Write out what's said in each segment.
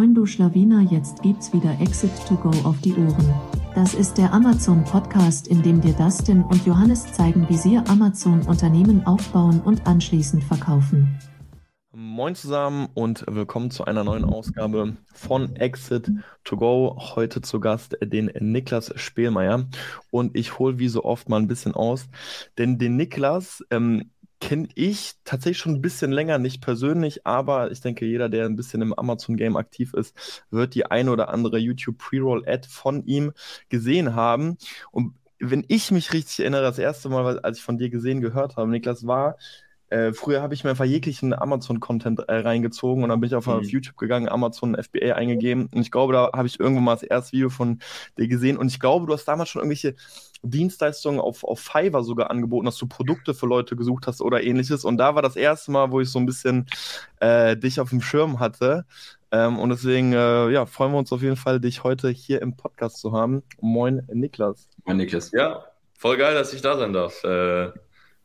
Moin du Schlawiner, jetzt gibt's wieder Exit to Go auf die Ohren. Das ist der Amazon Podcast, in dem dir Dustin und Johannes zeigen, wie sie Amazon Unternehmen aufbauen und anschließend verkaufen. Moin zusammen und willkommen zu einer neuen Ausgabe von Exit to Go. Heute zu Gast den Niklas Spielmeier und ich hole wie so oft mal ein bisschen aus, denn den Niklas ähm, kenne ich tatsächlich schon ein bisschen länger, nicht persönlich, aber ich denke, jeder, der ein bisschen im Amazon-Game aktiv ist, wird die eine oder andere YouTube Pre-Roll-Ad von ihm gesehen haben. Und wenn ich mich richtig erinnere, das erste Mal, als ich von dir gesehen gehört habe, Niklas, war äh, früher habe ich mir einfach jeglichen Amazon-Content äh, reingezogen und dann bin ich auf, mhm. auf YouTube gegangen, Amazon FBA eingegeben und ich glaube, da habe ich irgendwann mal das erste Video von dir gesehen und ich glaube, du hast damals schon irgendwelche Dienstleistungen auf, auf Fiverr sogar angeboten, dass du Produkte für Leute gesucht hast oder ähnliches und da war das erste Mal, wo ich so ein bisschen äh, dich auf dem Schirm hatte. Ähm, und deswegen äh, ja, freuen wir uns auf jeden Fall, dich heute hier im Podcast zu haben. Moin, Niklas. Moin, Niklas. Ja, voll geil, dass ich da sein darf.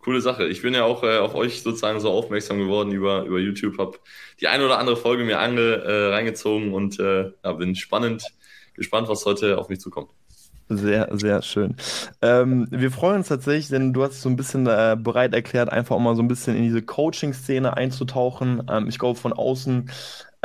Coole Sache. Ich bin ja auch äh, auf euch sozusagen so aufmerksam geworden über, über YouTube, habe die eine oder andere Folge mir ange, äh, reingezogen und äh, ja, bin spannend, gespannt, was heute auf mich zukommt. Sehr, sehr schön. Ähm, wir freuen uns tatsächlich, denn du hast so ein bisschen äh, bereit erklärt, einfach auch mal so ein bisschen in diese Coaching-Szene einzutauchen. Ähm, ich glaube, von außen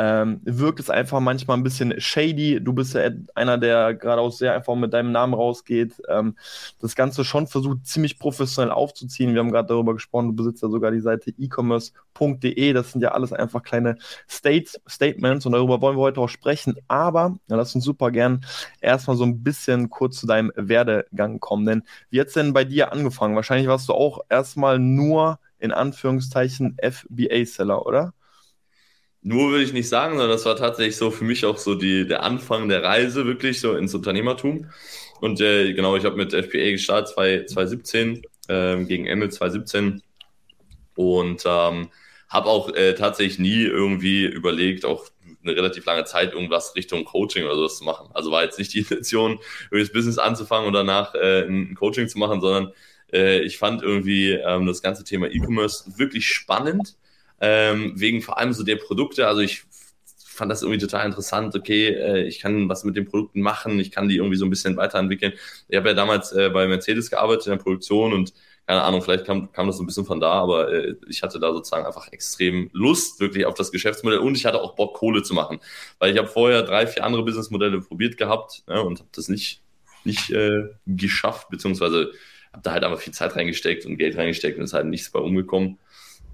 ähm, wirkt es einfach manchmal ein bisschen shady. Du bist ja einer, der geradeaus sehr einfach mit deinem Namen rausgeht. Ähm, das Ganze schon versucht, ziemlich professionell aufzuziehen. Wir haben gerade darüber gesprochen, du besitzt ja sogar die Seite e-commerce.de. Das sind ja alles einfach kleine States, Statements und darüber wollen wir heute auch sprechen. Aber ja, lass uns super gern erstmal so ein bisschen kurz zu deinem Werdegang kommen. Denn wie hat es denn bei dir angefangen? Wahrscheinlich warst du auch erstmal nur in Anführungszeichen FBA-Seller, oder? Nur würde ich nicht sagen, sondern das war tatsächlich so für mich auch so die, der Anfang der Reise wirklich so ins Unternehmertum. Und äh, genau, ich habe mit FPA gestartet 2017 äh, gegen Ende 2017 und ähm, habe auch äh, tatsächlich nie irgendwie überlegt, auch eine relativ lange Zeit irgendwas Richtung Coaching oder sowas zu machen. Also war jetzt nicht die Intention, irgendwie das Business anzufangen und danach äh, ein Coaching zu machen, sondern äh, ich fand irgendwie ähm, das ganze Thema E-Commerce wirklich spannend ähm, wegen vor allem so der Produkte. Also ich fand das irgendwie total interessant. Okay, äh, ich kann was mit den Produkten machen, ich kann die irgendwie so ein bisschen weiterentwickeln. Ich habe ja damals äh, bei Mercedes gearbeitet in der Produktion und keine Ahnung, vielleicht kam, kam das so ein bisschen von da, aber äh, ich hatte da sozusagen einfach extrem Lust wirklich auf das Geschäftsmodell und ich hatte auch Bock, Kohle zu machen. Weil ich habe vorher drei, vier andere Businessmodelle probiert gehabt ne, und habe das nicht, nicht äh, geschafft, beziehungsweise habe da halt einfach viel Zeit reingesteckt und Geld reingesteckt und ist halt nichts bei umgekommen.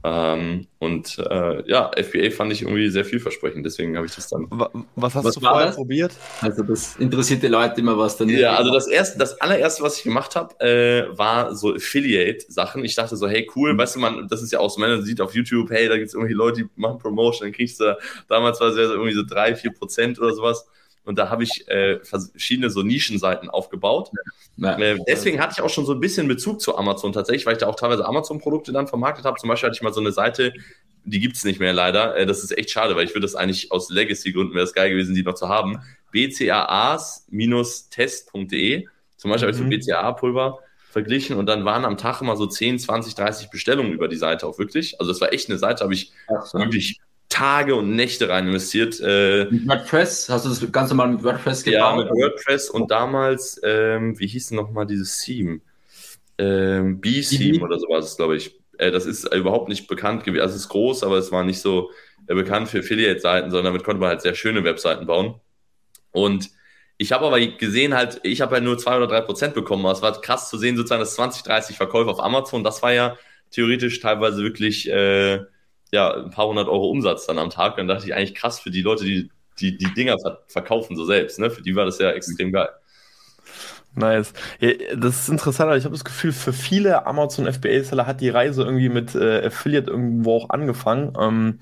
Ähm, und äh, ja, FBA fand ich irgendwie sehr vielversprechend, deswegen habe ich das dann. Was hast was du vorher das? probiert? Also das interessiert die Leute immer, was dann. Ja, also das erste, das allererste, was ich gemacht habe, äh, war so Affiliate-Sachen. Ich dachte so, hey cool, mhm. weißt du, man, das ist ja auch so, man sieht auf YouTube, hey, da gibt es irgendwie Leute, die machen Promotion, dann kriegst du, damals war es ja irgendwie so drei, vier Prozent oder sowas. Und da habe ich äh, verschiedene so Nischenseiten aufgebaut. Ja. Äh, deswegen hatte ich auch schon so ein bisschen Bezug zu Amazon tatsächlich, weil ich da auch teilweise Amazon-Produkte dann vermarktet habe. Zum Beispiel hatte ich mal so eine Seite, die gibt es nicht mehr leider. Äh, das ist echt schade, weil ich würde das eigentlich aus Legacy-Gründen wäre es geil gewesen, die noch zu haben. bcas-test.de. Zum Beispiel mhm. habe ich so BCAA-Pulver verglichen und dann waren am Tag immer so 10, 20, 30 Bestellungen über die Seite auch wirklich. Also das war echt eine Seite, habe ich so. wirklich Tage und Nächte rein investiert. Äh, mit WordPress? Hast du das ganz normal mit WordPress gebaut? Ja, mit WordPress und damals, ähm, wie hieß denn nochmal dieses Theme? Ähm, B-Theme oder so war es, glaube ich. Äh, das ist überhaupt nicht bekannt gewesen. Also es ist groß, aber es war nicht so äh, bekannt für Affiliate-Seiten, sondern damit konnte man halt sehr schöne Webseiten bauen. Und ich habe aber gesehen halt, ich habe halt nur zwei oder drei Prozent bekommen. Aber es war krass zu sehen, sozusagen, dass 20, 30 Verkäufe auf Amazon, das war ja theoretisch teilweise wirklich äh, ja, ein paar hundert Euro Umsatz dann am Tag. Dann dachte ich eigentlich krass für die Leute, die die, die Dinger verkaufen so selbst. Ne? Für die war das ja extrem geil. Nice. Das ist interessant, ich habe das Gefühl, für viele Amazon FBA-Seller hat die Reise irgendwie mit äh, Affiliate irgendwo auch angefangen. Ähm,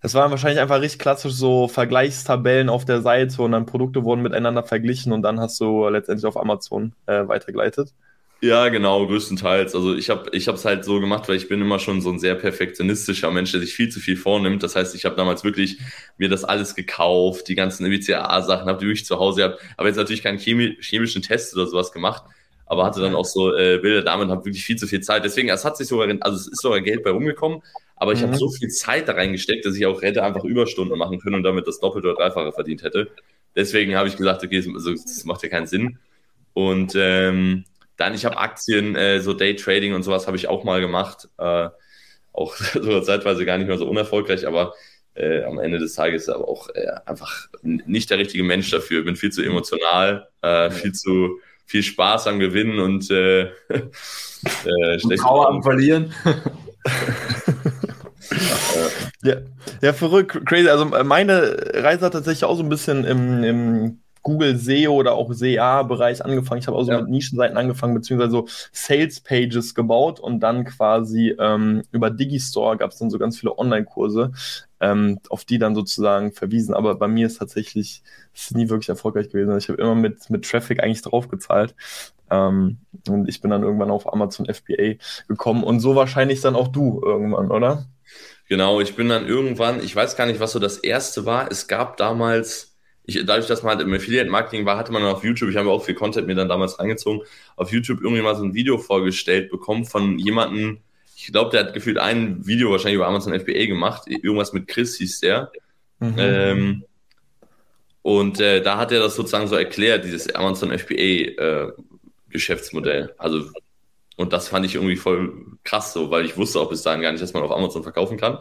das waren wahrscheinlich einfach richtig klassisch so Vergleichstabellen auf der Seite und dann Produkte wurden miteinander verglichen und dann hast du letztendlich auf Amazon äh, weitergeleitet. Ja, genau, größtenteils. Also ich habe ich es halt so gemacht, weil ich bin immer schon so ein sehr perfektionistischer Mensch, der sich viel zu viel vornimmt. Das heißt, ich habe damals wirklich mir das alles gekauft, die ganzen EBCA-Sachen, habe die wirklich zu Hause gehabt, aber jetzt natürlich keinen chemischen Test oder sowas gemacht, aber hatte dann auch so äh, Bilder damit, habe wirklich viel zu viel Zeit. Deswegen, es hat sich sogar, also es ist sogar Geld bei rumgekommen, Aber ich mhm. habe so viel Zeit da reingesteckt, dass ich auch hätte einfach Überstunden machen können und damit das Doppelte oder Dreifache verdient hätte. Deswegen habe ich gesagt, okay, also, das macht ja keinen Sinn. Und ähm, dann, ich habe Aktien, äh, so Daytrading und sowas habe ich auch mal gemacht. Äh, auch so zeitweise gar nicht mehr so unerfolgreich, aber äh, am Ende des Tages aber auch äh, einfach nicht der richtige Mensch dafür. Bin viel zu emotional, äh, viel zu viel Spaß am Gewinnen und äh, äh, schlecht. Trauer am Verlieren. ja, ja, verrückt, crazy. Also meine Reise hat tatsächlich auch so ein bisschen im, im Google SEO oder auch SEA-Bereich angefangen. Ich habe auch so ja. mit Nischenseiten angefangen, beziehungsweise so Sales-Pages gebaut und dann quasi ähm, über Digistore gab es dann so ganz viele Online-Kurse, ähm, auf die dann sozusagen verwiesen. Aber bei mir ist tatsächlich ist nie wirklich erfolgreich gewesen. Ich habe immer mit, mit Traffic eigentlich draufgezahlt. Ähm, und ich bin dann irgendwann auf Amazon FBA gekommen und so wahrscheinlich dann auch du irgendwann, oder? Genau, ich bin dann irgendwann, ich weiß gar nicht, was so das erste war. Es gab damals, ich, dadurch, dass man halt im Affiliate-Marketing war, hatte man auf YouTube, ich habe auch viel Content mir dann damals reingezogen, auf YouTube irgendwie mal so ein Video vorgestellt bekommen von jemandem, ich glaube, der hat gefühlt ein Video wahrscheinlich über Amazon FBA gemacht, irgendwas mit Chris hieß der. Mhm. Ähm, und äh, da hat er das sozusagen so erklärt, dieses Amazon FBA äh, Geschäftsmodell. Also, und das fand ich irgendwie voll krass so, weil ich wusste auch bis dahin gar nicht, dass man auf Amazon verkaufen kann.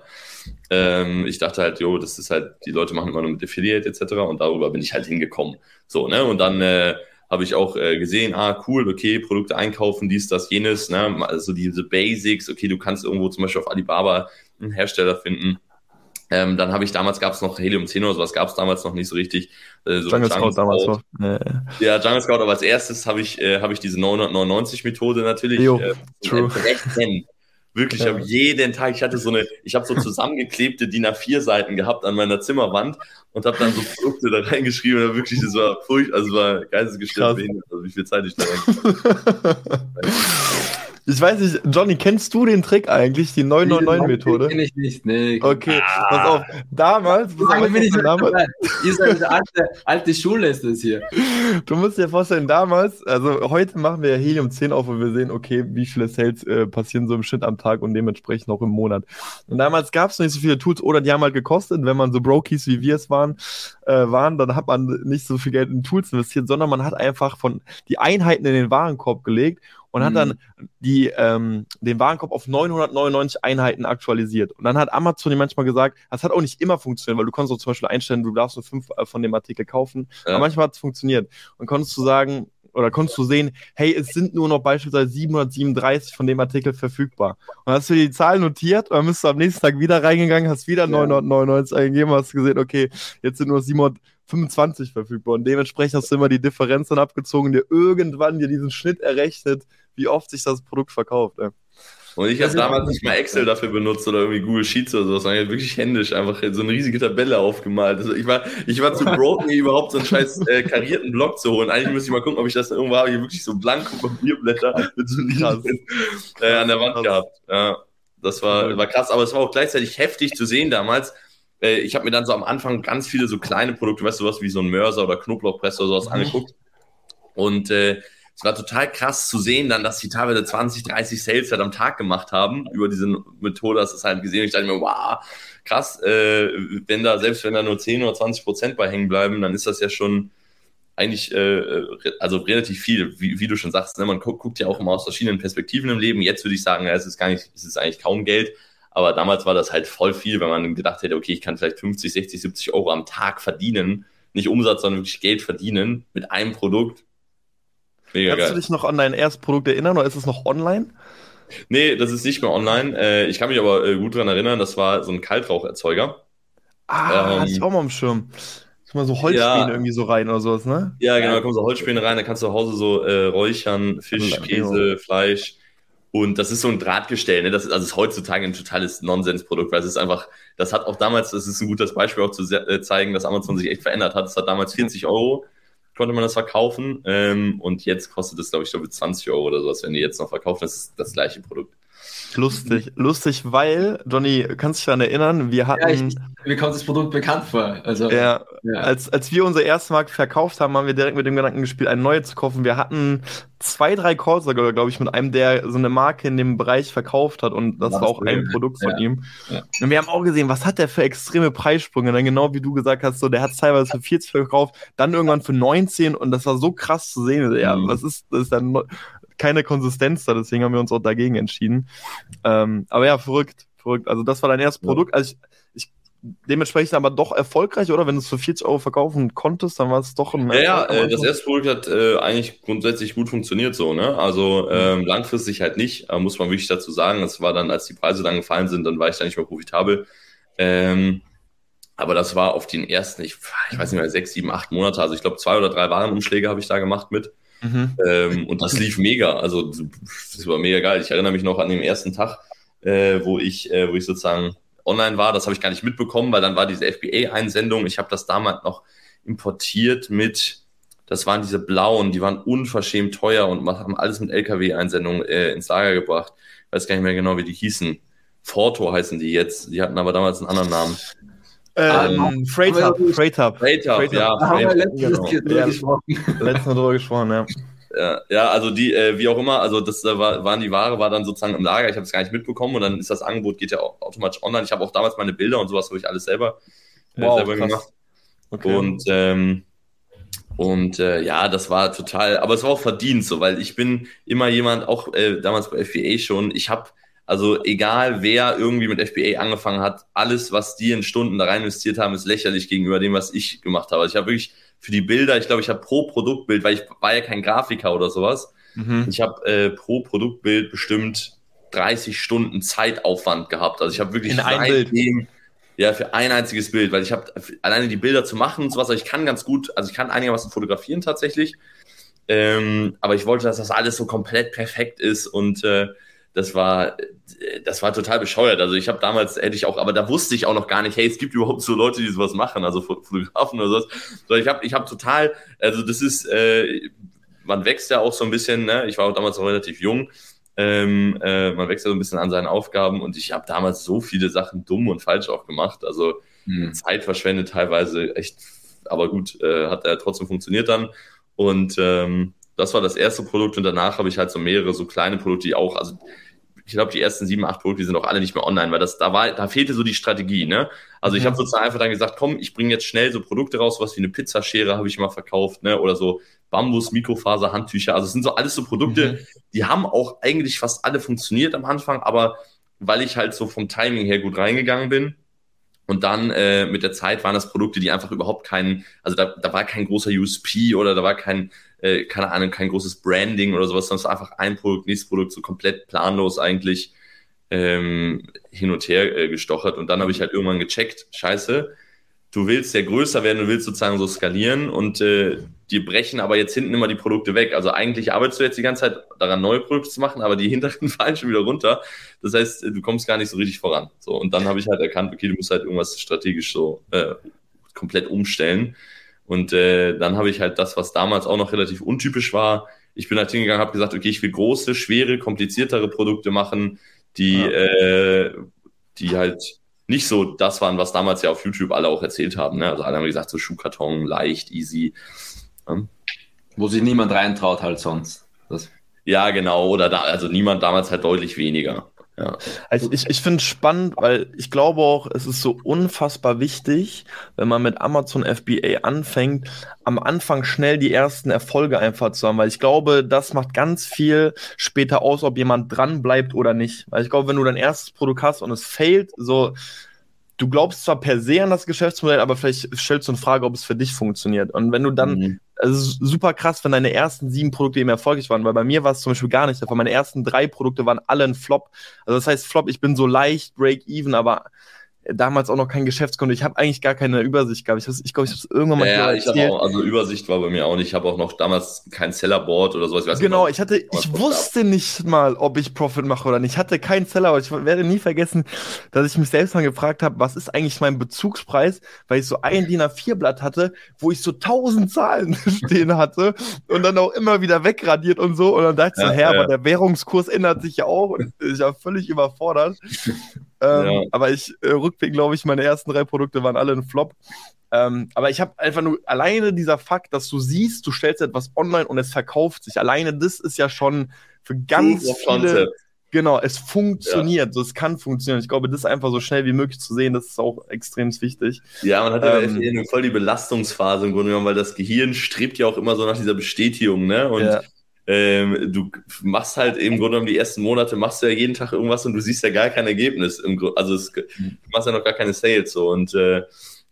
Ähm, ich dachte halt, jo, das ist halt, die Leute machen immer nur mit Affiliate etc. Und darüber bin ich halt hingekommen. So, ne? Und dann äh, habe ich auch äh, gesehen, ah, cool, okay, Produkte einkaufen, dies, das, jenes, ne? Also diese Basics, okay, du kannst irgendwo zum Beispiel auf Alibaba einen Hersteller finden ähm, dann habe ich damals gab es noch Helium 10 oder sowas gab es damals noch nicht so richtig. Äh, so Jungle Scout damals noch. Ja, ja, Jungle Scout, aber als erstes habe ich, äh, hab ich diese 999 Methode natürlich jo, äh, true. Wirklich, ja. ich habe jeden Tag, ich hatte so eine, ich habe so zusammengeklebte DIN A4 Seiten gehabt an meiner Zimmerwand und habe dann so Produkte da reingeschrieben und wirklich, das war furcht, also war geistesgestört, also wie viel Zeit ich da reingeschrieben Ich weiß nicht, Johnny, kennst du den Trick eigentlich, die 999-Methode? Kenn ich nicht, nee. Okay, ah. pass auf. Damals, pass bin ich damals. Ihr seid alte, alte Schule ist das hier. Du musst dir vorstellen, damals, also heute machen wir ja Helium 10 auf und wir sehen, okay, wie viele Sales äh, passieren so im Schnitt am Tag und dementsprechend auch im Monat. Und damals gab es nicht so viele Tools oder die haben halt gekostet, wenn man so Brokies wie wir es waren, äh, waren, dann hat man nicht so viel Geld in Tools investiert, sondern man hat einfach von die Einheiten in den Warenkorb gelegt und mhm. hat dann mhm. die, ähm, den Warenkorb auf 999 Einheiten aktualisiert. Und dann hat Amazon dir manchmal gesagt, das hat auch nicht immer funktioniert, weil du konntest auch zum Beispiel einstellen, du darfst nur fünf äh, von dem Artikel kaufen. Ja. Aber manchmal hat es funktioniert. Und konntest du sagen, oder konntest du sehen, hey, es sind nur noch beispielsweise 737 von dem Artikel verfügbar. Und hast du die Zahl notiert und dann bist du am nächsten Tag wieder reingegangen, hast wieder ja. 999 eingegeben, hast gesehen, okay, jetzt sind nur 725 verfügbar. Und dementsprechend hast du immer die Differenz dann abgezogen, dir irgendwann dir diesen Schnitt errechnet, wie oft sich das Produkt verkauft. Ja. Und ich habe damals nicht mal Excel dafür benutzt oder irgendwie Google Sheets oder so, sondern wirklich händisch einfach so eine riesige Tabelle aufgemalt. Also ich war, ich war zu broke, mir überhaupt so einen scheiß äh, karierten Block zu holen. Eigentlich müsste ich mal gucken, ob ich das irgendwo habe. Hier wirklich so blanko Papierblätter mit so riesigen äh, an der Wand krass. gehabt. Ja, das war, war krass, aber es war auch gleichzeitig heftig zu sehen damals. Äh, ich habe mir dann so am Anfang ganz viele so kleine Produkte, weißt du was, wie so ein Mörser oder Knoblauchpresse oder sowas mhm. angeguckt. Und äh, es war total krass zu sehen dann, dass die teilweise 20, 30 Sales halt am Tag gemacht haben über diese Methode. Das ist halt gesehen. Ich dachte mir, wow, krass, äh, wenn da, selbst wenn da nur 10 oder 20 Prozent bei hängen bleiben, dann ist das ja schon eigentlich, äh, also relativ viel, wie, wie du schon sagst, ne? man guckt, guckt ja auch immer aus verschiedenen Perspektiven im Leben. Jetzt würde ich sagen, ja, es ist gar nicht, es ist eigentlich kaum Geld. Aber damals war das halt voll viel, wenn man gedacht hätte, okay, ich kann vielleicht 50, 60, 70 Euro am Tag verdienen. Nicht Umsatz, sondern wirklich Geld verdienen mit einem Produkt Mega Kannst geil. du dich noch an dein erstes Produkt erinnern oder ist es noch online? Nee, das ist nicht mehr online. Äh, ich kann mich aber äh, gut daran erinnern, das war so ein Kaltraucherzeuger. Ah, ähm, hatte ich auch mal am Schirm. Kann man so Holzspäne ja, irgendwie so rein oder sowas, ne? Ja, genau, da kommen so Holzspäne rein, da kannst du zu Hause so äh, räuchern, Fisch, Käse, Fleisch. Und das ist so ein Drahtgestell, ne? Das ist, also ist heutzutage ein totales Nonsensprodukt, weil es ist einfach, das hat auch damals, das ist ein gutes Beispiel auch zu äh, zeigen, dass Amazon sich echt verändert hat. Es hat damals 40 Euro konnte man das verkaufen. Ähm, und jetzt kostet es, glaube ich, glaube 20 Euro oder sowas, wenn die jetzt noch verkaufen. Das ist das gleiche Produkt. Lustig, lustig, weil, Johnny, kannst du dich daran erinnern, wir hatten. Ja, ich, mir kommt das Produkt bekannt vor. Also, ja, ja. als, als wir unser erstes Markt verkauft haben, haben wir direkt mit dem Gedanken gespielt, eine neue zu kaufen. Wir hatten zwei, drei Calls, glaube ich, mit einem, der so eine Marke in dem Bereich verkauft hat und das war, war auch ein Produkt von ja. ihm. Und wir haben auch gesehen, was hat der für extreme Preissprünge. Dann genau wie du gesagt hast, so der hat es teilweise für 40 verkauft, dann irgendwann für 19 und das war so krass zu sehen. Ja, mhm. was ist, das dann keine Konsistenz da, deswegen haben wir uns auch dagegen entschieden. Ähm, aber ja, verrückt, verrückt. Also das war dein erstes Produkt. Also ich, dementsprechend aber doch erfolgreich, oder? Wenn du es für 40 Euro verkaufen konntest, dann war es doch ein. Ja, ja äh, das erste Produkt hat äh, eigentlich grundsätzlich gut funktioniert so, ne? Also ähm, langfristig halt nicht, äh, muss man wirklich dazu sagen. Das war dann, als die Preise dann gefallen sind, dann war ich da nicht mehr profitabel. Ähm, aber das war auf den ersten, ich, ich weiß nicht mehr, sechs, sieben, acht Monate. Also ich glaube, zwei oder drei Warenumschläge habe ich da gemacht mit. Mhm. Ähm, und das lief mega. Also das war mega geil. Ich erinnere mich noch an den ersten Tag, äh, wo ich, äh, wo ich sozusagen online war. Das habe ich gar nicht mitbekommen, weil dann war diese FBA-Einsendung. Ich habe das damals noch importiert mit, das waren diese blauen, die waren unverschämt teuer und haben alles mit LKW-Einsendungen äh, ins Lager gebracht. Ich weiß gar nicht mehr genau, wie die hießen. Forto heißen die jetzt. Die hatten aber damals einen anderen Namen. Ähm, um, Freight Hub. Freight Hub, Freight Hub ja. Da haben wir letztens genau. drüber gesprochen. Letztes Mal drüber gesprochen, ja. Ja, ja, also die, äh, wie auch immer, also das äh, war, waren die Ware, war dann sozusagen im Lager, ich habe es gar nicht mitbekommen und dann ist das Angebot, geht ja auch automatisch online. Ich habe auch damals meine Bilder und sowas habe ich alles selber, äh, wow, selber gemacht. Okay. Und ähm, und äh, ja, das war total, aber es war auch verdient so, weil ich bin immer jemand, auch äh, damals bei FBA schon, ich habe, also egal wer irgendwie mit FBA angefangen hat, alles, was die in Stunden da rein investiert haben, ist lächerlich gegenüber dem, was ich gemacht habe. Also ich habe wirklich für die Bilder, ich glaube, ich habe pro Produktbild, weil ich war ja kein Grafiker oder sowas, mhm. ich habe äh, pro Produktbild bestimmt 30 Stunden Zeitaufwand gehabt. Also ich habe wirklich in ein Bild. ja, für ein einziges Bild, weil ich habe alleine die Bilder zu machen und sowas, also ich kann ganz gut, also ich kann einigermaßen fotografieren tatsächlich, ähm, aber ich wollte, dass das alles so komplett perfekt ist und äh, das war, das war total bescheuert. Also ich habe damals, hätte ich auch, aber da wusste ich auch noch gar nicht, hey, es gibt überhaupt so Leute, die sowas machen, also Fotografen oder sowas. So, ich habe ich hab total, also das ist, äh, man wächst ja auch so ein bisschen, ne? ich war auch damals noch relativ jung, ähm, äh, man wächst ja so ein bisschen an seinen Aufgaben und ich habe damals so viele Sachen dumm und falsch auch gemacht, also mhm. Zeit verschwendet teilweise echt, aber gut, äh, hat er trotzdem funktioniert dann und ähm, das war das erste Produkt und danach habe ich halt so mehrere so kleine Produkte, die auch, also ich glaube, die ersten sieben, acht Produkte, sind auch alle nicht mehr online, weil das, da war, da fehlte so die Strategie, ne? Also ich mhm. habe sozusagen einfach dann gesagt, komm, ich bringe jetzt schnell so Produkte raus, was wie eine Pizzaschere habe ich mal verkauft, ne? Oder so Bambus, Mikrofaser, Handtücher. Also es sind so alles so Produkte, mhm. die haben auch eigentlich fast alle funktioniert am Anfang, aber weil ich halt so vom Timing her gut reingegangen bin, und dann äh, mit der Zeit waren das Produkte, die einfach überhaupt keinen, also da, da war kein großer USP oder da war kein, äh, keine Ahnung, kein großes Branding oder sowas, sondern es war einfach ein Produkt, nächstes Produkt, so komplett planlos eigentlich ähm, hin und her äh, gestochert. Und dann habe ich halt irgendwann gecheckt, scheiße, du willst ja größer werden, du willst sozusagen so skalieren und äh, die brechen aber jetzt hinten immer die Produkte weg. Also eigentlich arbeitest du jetzt die ganze Zeit daran, neue Produkte zu machen, aber die hinteren fallen schon wieder runter. Das heißt, du kommst gar nicht so richtig voran. So, und dann habe ich halt erkannt, okay, du musst halt irgendwas strategisch so äh, komplett umstellen. Und äh, dann habe ich halt das, was damals auch noch relativ untypisch war. Ich bin halt hingegangen, habe gesagt, okay, ich will große, schwere, kompliziertere Produkte machen, die, ja. äh, die halt nicht so das waren, was damals ja auf YouTube alle auch erzählt haben. Ne? Also alle haben gesagt, so Schuhkarton, leicht, easy. Ja. Wo sich niemand reintraut halt sonst. Das ja, genau. Oder da, also niemand damals halt deutlich weniger. Ja. Also ich, ich finde es spannend, weil ich glaube auch, es ist so unfassbar wichtig, wenn man mit Amazon FBA anfängt, am Anfang schnell die ersten Erfolge einfach zu haben, weil ich glaube, das macht ganz viel später aus, ob jemand dran bleibt oder nicht. Weil ich glaube, wenn du dein erstes Produkt hast und es failt, so du glaubst zwar per se an das Geschäftsmodell, aber vielleicht stellst du in Frage, ob es für dich funktioniert. Und wenn du dann, mhm. also super krass, wenn deine ersten sieben Produkte eben erfolgreich waren, weil bei mir war es zum Beispiel gar nicht der Fall. Meine ersten drei Produkte waren alle ein Flop. Also das heißt Flop, ich bin so leicht Break-Even, aber damals auch noch kein Geschäftskonto. Ich habe eigentlich gar keine Übersicht gehabt. Ich, ich glaube, ich habe es irgendwann mal ja, ich auch, Also Übersicht war bei mir auch nicht. Ich habe auch noch damals kein Sellerboard oder sowas. Ich genau, nicht, ich hatte, ich wusste ab. nicht mal, ob ich Profit mache oder nicht. Ich hatte kein Sellerboard. Ich werde nie vergessen, dass ich mich selbst mal gefragt habe, was ist eigentlich mein Bezugspreis, weil ich so ein DIN A4-Blatt hatte, wo ich so tausend Zahlen stehen hatte und dann auch immer wieder wegradiert und so. Und dann dachte ich ja, so, hä, ja. aber der Währungskurs ändert sich ja auch und ich war völlig überfordert. Ähm, Ja. Aber ich äh, rückblickend, glaube ich, meine ersten drei Produkte waren alle ein Flop. Ähm, aber ich habe einfach nur alleine dieser Fakt, dass du siehst, du stellst etwas online und es verkauft sich. Alleine das ist ja schon für ganz Proof viele. Concept. Genau, es funktioniert. So, es kann funktionieren. Ich glaube, das einfach so schnell wie möglich zu sehen, das ist auch extrem wichtig. Ja, man hat ja Ähm, FDN voll die Belastungsphase im Grunde genommen, weil das Gehirn strebt ja auch immer so nach dieser Bestätigung, ne? Und Ja. Ähm, du machst halt im Grunde genommen die ersten Monate, machst du ja jeden Tag irgendwas und du siehst ja gar kein Ergebnis. Also es, du machst ja noch gar keine Sales so. Und äh,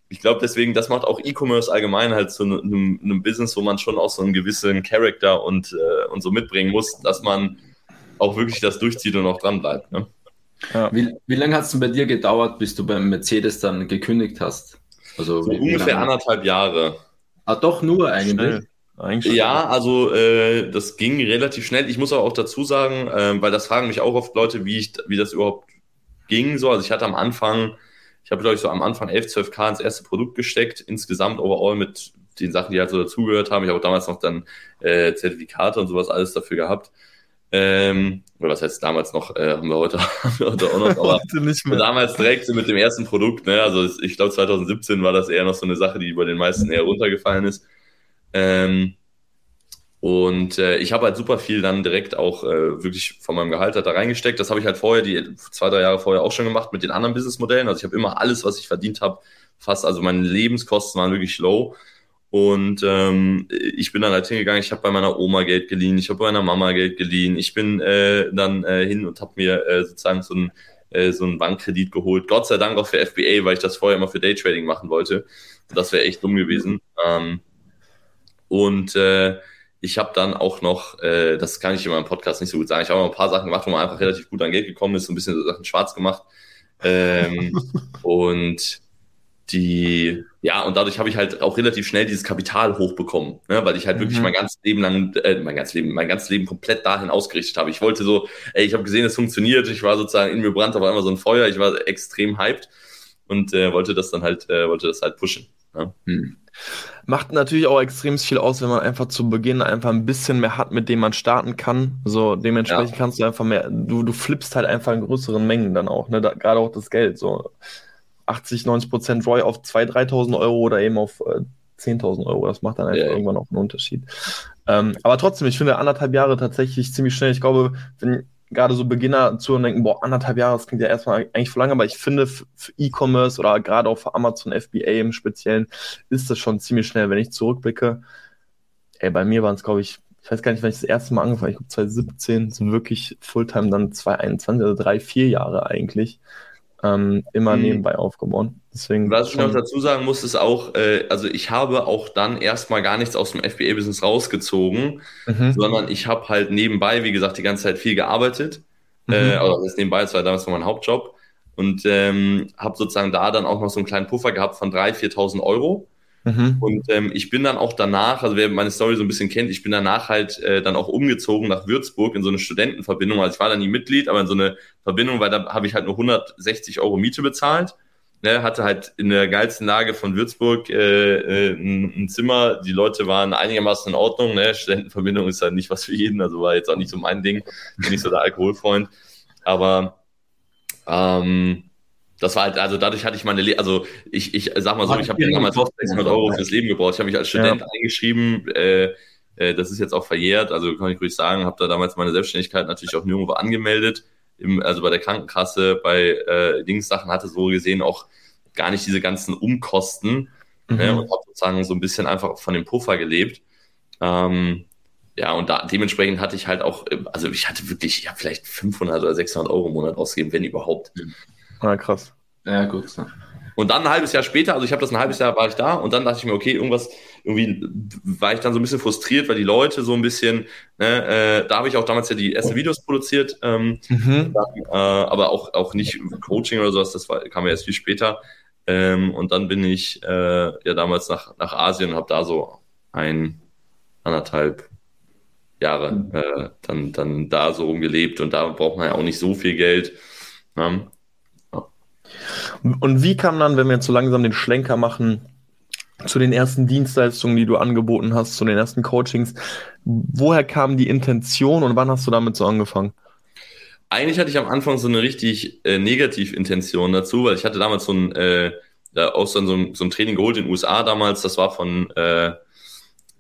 ich glaube deswegen, das macht auch E-Commerce allgemein halt zu einem, einem Business, wo man schon auch so einen gewissen Charakter und, äh, und so mitbringen muss, dass man auch wirklich das durchzieht und auch dran bleibt. Ne? Wie, wie lange hat es denn bei dir gedauert, bis du beim Mercedes dann gekündigt hast? Also So ungefähr lange? anderthalb Jahre. Ah, doch nur eigentlich. Schnell. Eigentlich. Ja, also äh, das ging relativ schnell. Ich muss aber auch dazu sagen, ähm, weil das fragen mich auch oft Leute, wie ich, wie das überhaupt ging. So, also ich hatte am Anfang, ich habe glaube ich so am Anfang 11, 12k ins erste Produkt gesteckt, insgesamt overall mit den Sachen, die halt so dazugehört haben. Ich habe auch damals noch dann äh, Zertifikate und sowas alles dafür gehabt. Ähm, oder was heißt damals noch, äh, haben wir heute, haben wir heute auch noch, aber Heute nicht mehr. damals direkt mit dem ersten Produkt, ne? Also ich glaube 2017 war das eher noch so eine Sache, die bei den meisten eher runtergefallen ist. Ähm, und äh, ich habe halt super viel dann direkt auch äh, wirklich von meinem Gehalt halt da reingesteckt. Das habe ich halt vorher, die zwei, drei Jahre vorher auch schon gemacht mit den anderen Businessmodellen. Also ich habe immer alles, was ich verdient habe, fast, also meine Lebenskosten waren wirklich low. Und ähm, ich bin dann halt hingegangen, ich habe bei meiner Oma Geld geliehen, ich habe bei meiner Mama Geld geliehen, ich bin äh, dann äh, hin und habe mir äh, sozusagen so ein äh, so einen Bankkredit geholt. Gott sei Dank auch für FBA, weil ich das vorher immer für Daytrading machen wollte. Das wäre echt dumm gewesen. Ähm, und äh, ich habe dann auch noch, äh, das kann ich in meinem Podcast nicht so gut sagen, ich habe ein paar Sachen gemacht, wo man einfach relativ gut an Geld gekommen ist, so ein bisschen so Sachen schwarz gemacht. Ähm, und die, ja, und dadurch habe ich halt auch relativ schnell dieses Kapital hochbekommen, ne, weil ich halt wirklich Mhm. mein ganzes Leben lang, äh, mein ganzes Leben, mein ganzes Leben komplett dahin ausgerichtet habe. Ich wollte so, ey, ich habe gesehen, es funktioniert, ich war sozusagen in mir brannte aber immer so ein Feuer, ich war extrem hyped und äh, wollte das dann halt, äh, wollte das halt pushen. Ne? Hm. Macht natürlich auch extrem viel aus, wenn man einfach zu Beginn einfach ein bisschen mehr hat, mit dem man starten kann. So dementsprechend kannst du einfach mehr, du, du flippst halt einfach in größeren Mengen dann auch, ne? Da, gerade auch das Geld. So 80, 90 Prozent ROI auf 2.000, 3.000 Euro oder eben auf äh, 10.000 Euro. Das macht dann einfach Ja, ja. irgendwann auch einen Unterschied. Ähm, aber trotzdem, ich finde anderthalb Jahre tatsächlich ziemlich schnell. Ich glaube, wenn gerade so Beginner zu und denken, boah, anderthalb Jahre, das klingt ja erstmal eigentlich voll lange, aber ich finde für E-Commerce oder gerade auch für Amazon FBA im Speziellen ist das schon ziemlich schnell, wenn ich zurückblicke. Ey, bei mir waren es, glaube ich, ich weiß gar nicht, wann ich das erste Mal angefangen habe. Ich glaube 2017, so wirklich Fulltime dann 2021, also drei, vier Jahre eigentlich. Ähm, immer Mhm. nebenbei aufgebaut. Deswegen Was ich noch dazu sagen muss, ist auch, äh, also ich habe auch dann erstmal gar nichts aus dem FBA-Business rausgezogen, Mhm. sondern ich habe halt nebenbei, wie gesagt, die ganze Zeit viel gearbeitet. Äh, Mhm. oder das ist nebenbei, das war damals noch mein Hauptjob. Und ähm, habe sozusagen da dann auch noch so einen kleinen Puffer gehabt von 3.000, 4.000 Euro. Mhm. Und ähm, ich bin dann auch danach, also wer meine Story so ein bisschen kennt, ich bin danach halt äh, dann auch umgezogen nach Würzburg in so eine Studentenverbindung. Also ich war da nie Mitglied, aber in so eine Verbindung, weil da habe ich halt nur 160 Euro Miete bezahlt. Ne, hatte halt in der geilsten Lage von Würzburg äh, äh, ein, Zimmer. Die Leute waren einigermaßen in Ordnung. Ne? Studentenverbindung ist halt nicht was für jeden, also war jetzt auch nicht so mein Ding. Bin nicht so der Alkoholfreund. Aber ähm, das war halt, also dadurch hatte ich meine, Le also ich, ich sag mal so, ich habe damals 600 Euro fürs Leben gebraucht. Ich habe mich als Student eingeschrieben. Äh, äh, das ist jetzt auch verjährt, also kann ich ruhig sagen, habe da damals meine Selbstständigkeit natürlich auch nirgendwo angemeldet. Im, also bei der Krankenkasse, bei äh, Dingssachen hatte so gesehen auch gar nicht diese ganzen Umkosten Mhm. ne, und habe sozusagen so ein bisschen einfach von dem Puffer gelebt. Ähm, ja, und da, dementsprechend hatte ich halt auch, äh, also ich hatte wirklich, ja, vielleicht 500 oder 600 Euro im Monat ausgegeben, wenn überhaupt. Ah, krass. Ja, gut. Und dann ein halbes Jahr später, also ich habe das ein halbes Jahr war ich da und dann dachte ich mir, okay, irgendwas, irgendwie war ich dann so ein bisschen frustriert, weil die Leute so ein bisschen, ne, äh, da habe ich auch damals ja die ersten Videos produziert, ähm, Mhm. äh, aber auch, auch nicht Coaching oder sowas, das war, kam ja erst viel später. Ähm, und dann bin ich äh, ja damals nach, nach Asien und habe da so ein, anderthalb Jahre äh, dann, dann da so rumgelebt und da braucht man ja auch nicht so viel Geld. Ne? Und wie kam dann, wenn wir jetzt so langsam den Schlenker machen, zu den ersten Dienstleistungen, die du angeboten hast, zu den ersten Coachings, woher kam die Intention und wann hast du damit so angefangen? eigentlich hatte ich am Anfang so eine richtig äh, Negativintention dazu, weil ich hatte damals so ein, äh, da auch so ein, so ein Training geholt in den USA damals. Das war von, äh,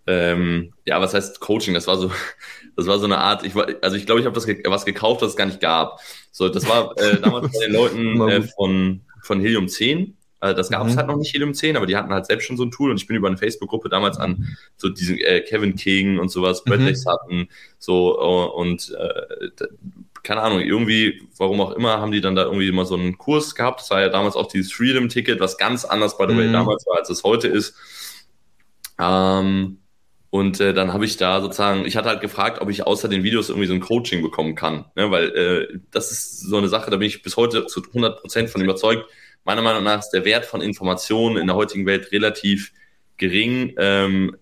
ähm, ja, was heißt Coaching? Das war so, das war so eine Art, ich war, also ich glaube, ich habe was, was gekauft, was es gar nicht gab. So, das war äh, damals bei den Leuten äh, von, von Helium 10. Also das gab es mhm. halt noch nicht Helium 10, aber die hatten halt selbst schon so ein Tool und ich bin über eine Facebook-Gruppe damals an so diesen äh, Kevin King und sowas, mhm. hatten, so uh, und äh, keine Ahnung, irgendwie, warum auch immer, haben die dann da irgendwie mal so einen Kurs gehabt. Das war ja damals auch dieses Freedom-Ticket, was ganz anders, by the way, mhm. damals war, als es heute ist. Ähm, und äh, dann habe ich da sozusagen, ich hatte halt gefragt, ob ich außer den Videos irgendwie so ein Coaching bekommen kann. Ne? Weil äh, das ist so eine Sache, da bin ich bis heute zu 100 Prozent von überzeugt. Meiner Meinung nach ist der Wert von Informationen in der heutigen Welt relativ gering. Ähm,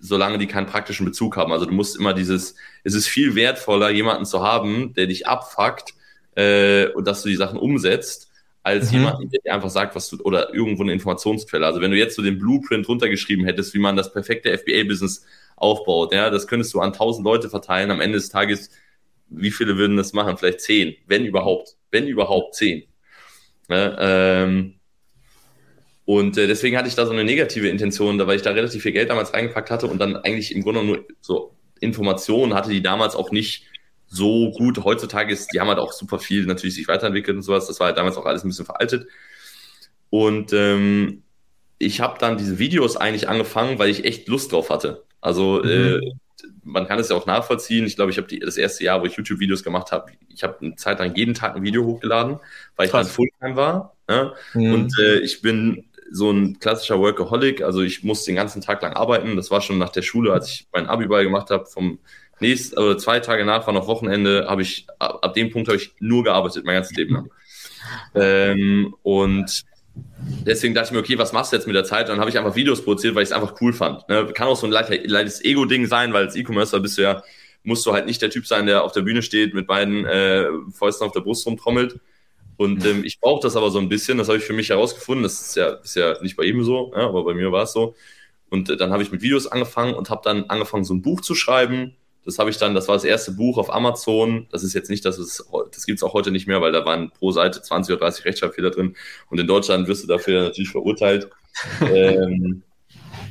solange die keinen praktischen Bezug haben. Also du musst immer dieses, es ist viel wertvoller, jemanden zu haben, der dich abfuckt äh, und dass du die Sachen umsetzt, als mhm. jemanden, der dir einfach sagt, was du, oder irgendwo eine Informationsquelle. Also wenn du jetzt so den Blueprint runtergeschrieben hättest, wie man das perfekte FBA-Business aufbaut, ja, das könntest du an tausend Leute verteilen. Am Ende des Tages, wie viele würden das machen? Vielleicht zehn, wenn überhaupt, wenn überhaupt zehn. Ja, ähm, und äh, deswegen hatte ich da so eine negative Intention, da weil ich da relativ viel Geld damals reingepackt hatte und dann eigentlich im Grunde nur so Informationen hatte, die damals auch nicht so gut. Heutzutage ist, die haben halt auch super viel natürlich sich weiterentwickelt und sowas. Das war halt damals auch alles ein bisschen veraltet. Und ähm, ich habe dann diese Videos eigentlich angefangen, weil ich echt Lust drauf hatte. Also mhm. äh, man kann es ja auch nachvollziehen. Ich glaube, ich habe das erste Jahr, wo ich YouTube-Videos gemacht habe, ich habe eine Zeit lang jeden Tag ein Video hochgeladen, weil Krass. ich dann Fulltime war. Ja? Mhm. Und äh, ich bin so ein klassischer Workaholic. Also ich musste den ganzen Tag lang arbeiten. Das war schon nach der Schule, als ich mein Abiball gemacht habe. Vom nächsten, oder zwei Tage nach war noch Wochenende, habe ich, ab, ab dem Punkt habe ich nur gearbeitet, mein ganzes Leben lang. Ähm, und deswegen dachte ich mir, okay, was machst du jetzt mit der Zeit? Und dann habe ich einfach Videos produziert, weil ich es einfach cool fand. Ne? Kann auch so ein leichtes Ego-Ding sein, weil als E-Commercer bist du ja, musst du halt nicht der Typ sein, der auf der Bühne steht, mit beiden äh, Fäusten auf der Brust rumtrommelt, und ähm, ich brauche das aber so ein bisschen, das habe ich für mich herausgefunden. Das ist ja, ist ja nicht bei jedem so, ja, aber bei mir war es so. Und äh, dann habe ich mit Videos angefangen und habe dann angefangen, so ein Buch zu schreiben. Das habe ich dann, das war das erste Buch auf Amazon. Das ist jetzt nicht, dass es, das gibt es auch heute nicht mehr, weil da waren pro Seite 20 oder 30 Rechtschreibfehler drin. Und in Deutschland wirst du dafür natürlich verurteilt. ähm,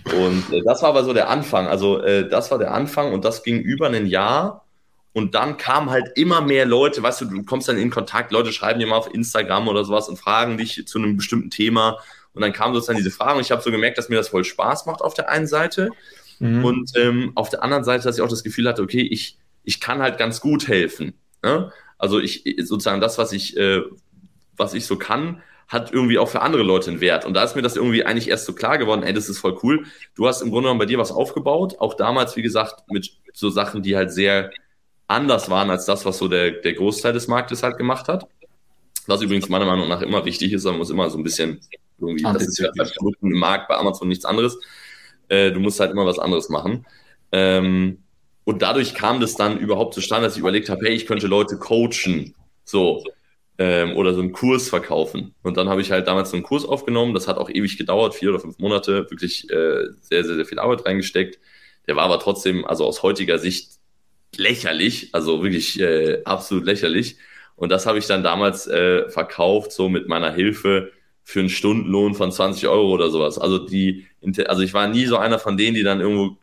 und äh, das war aber so der Anfang. Also äh, das war der Anfang und das ging über ein Jahr. Und dann kamen halt immer mehr Leute, weißt du, du kommst dann in Kontakt, Leute schreiben dir mal auf Instagram oder sowas und fragen dich zu einem bestimmten Thema. Und dann kamen sozusagen diese Fragen und ich habe so gemerkt, dass mir das voll Spaß macht auf der einen Seite. Mhm. Und ähm, auf der anderen Seite, dass ich auch das Gefühl hatte, okay, ich, ich kann halt ganz gut helfen. Ne? Also ich sozusagen das, was ich, äh, was ich so kann, hat irgendwie auch für andere Leute einen Wert. Und da ist mir das irgendwie eigentlich erst so klar geworden, ey, das ist voll cool. Du hast im Grunde genommen bei dir was aufgebaut, auch damals, wie gesagt, mit so Sachen, die halt sehr anders waren als das, was so der, der Großteil des Marktes halt gemacht hat. Was übrigens meiner Meinung nach immer wichtig ist, man muss immer so ein bisschen irgendwie, das ist ja bei Produkten im Markt, bei Amazon nichts anderes. Äh, du musst halt immer was anderes machen. Ähm, und dadurch kam das dann überhaupt zustande, dass ich überlegt habe, hey, ich könnte Leute coachen. So. Ähm, oder so einen Kurs verkaufen. Und dann habe ich halt damals so einen Kurs aufgenommen. Das hat auch ewig gedauert, vier oder fünf Monate, wirklich äh, sehr, sehr, sehr viel Arbeit reingesteckt. Der war aber trotzdem, also aus heutiger Sicht, lächerlich, also wirklich äh, absolut lächerlich. Und das habe ich dann damals äh, verkauft, so mit meiner Hilfe für einen Stundenlohn von 20 Euro oder sowas. Also die, also ich war nie so einer von denen, die dann irgendwo,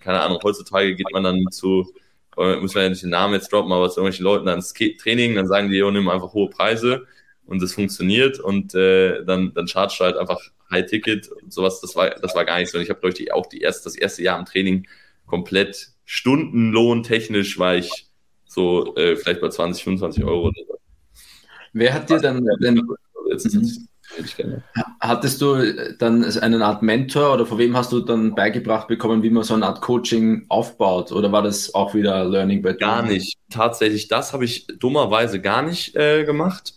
keine Ahnung, heutzutage geht man dann zu, äh, muss man ja nicht den Namen jetzt droppen, aber zu irgendwelchen Leuten dann ins Training, dann sagen die, jo, nimm einfach hohe Preise und das funktioniert und äh, dann, dann chargst du halt einfach High Ticket und sowas. Das war, das war gar nicht so. Und ich habe, glaube ich, auch die erste, das erste Jahr im Training komplett Stundenlohn technisch war ich so äh, vielleicht bei 20, 25 Euro oder so. Wer hat dir dann denn, Hattest du dann eine Art Mentor oder von wem hast du dann beigebracht bekommen, wie man so eine Art Coaching aufbaut? Oder war das auch wieder Learning by Gar nicht. Tatsächlich, das habe ich dummerweise gar nicht äh, gemacht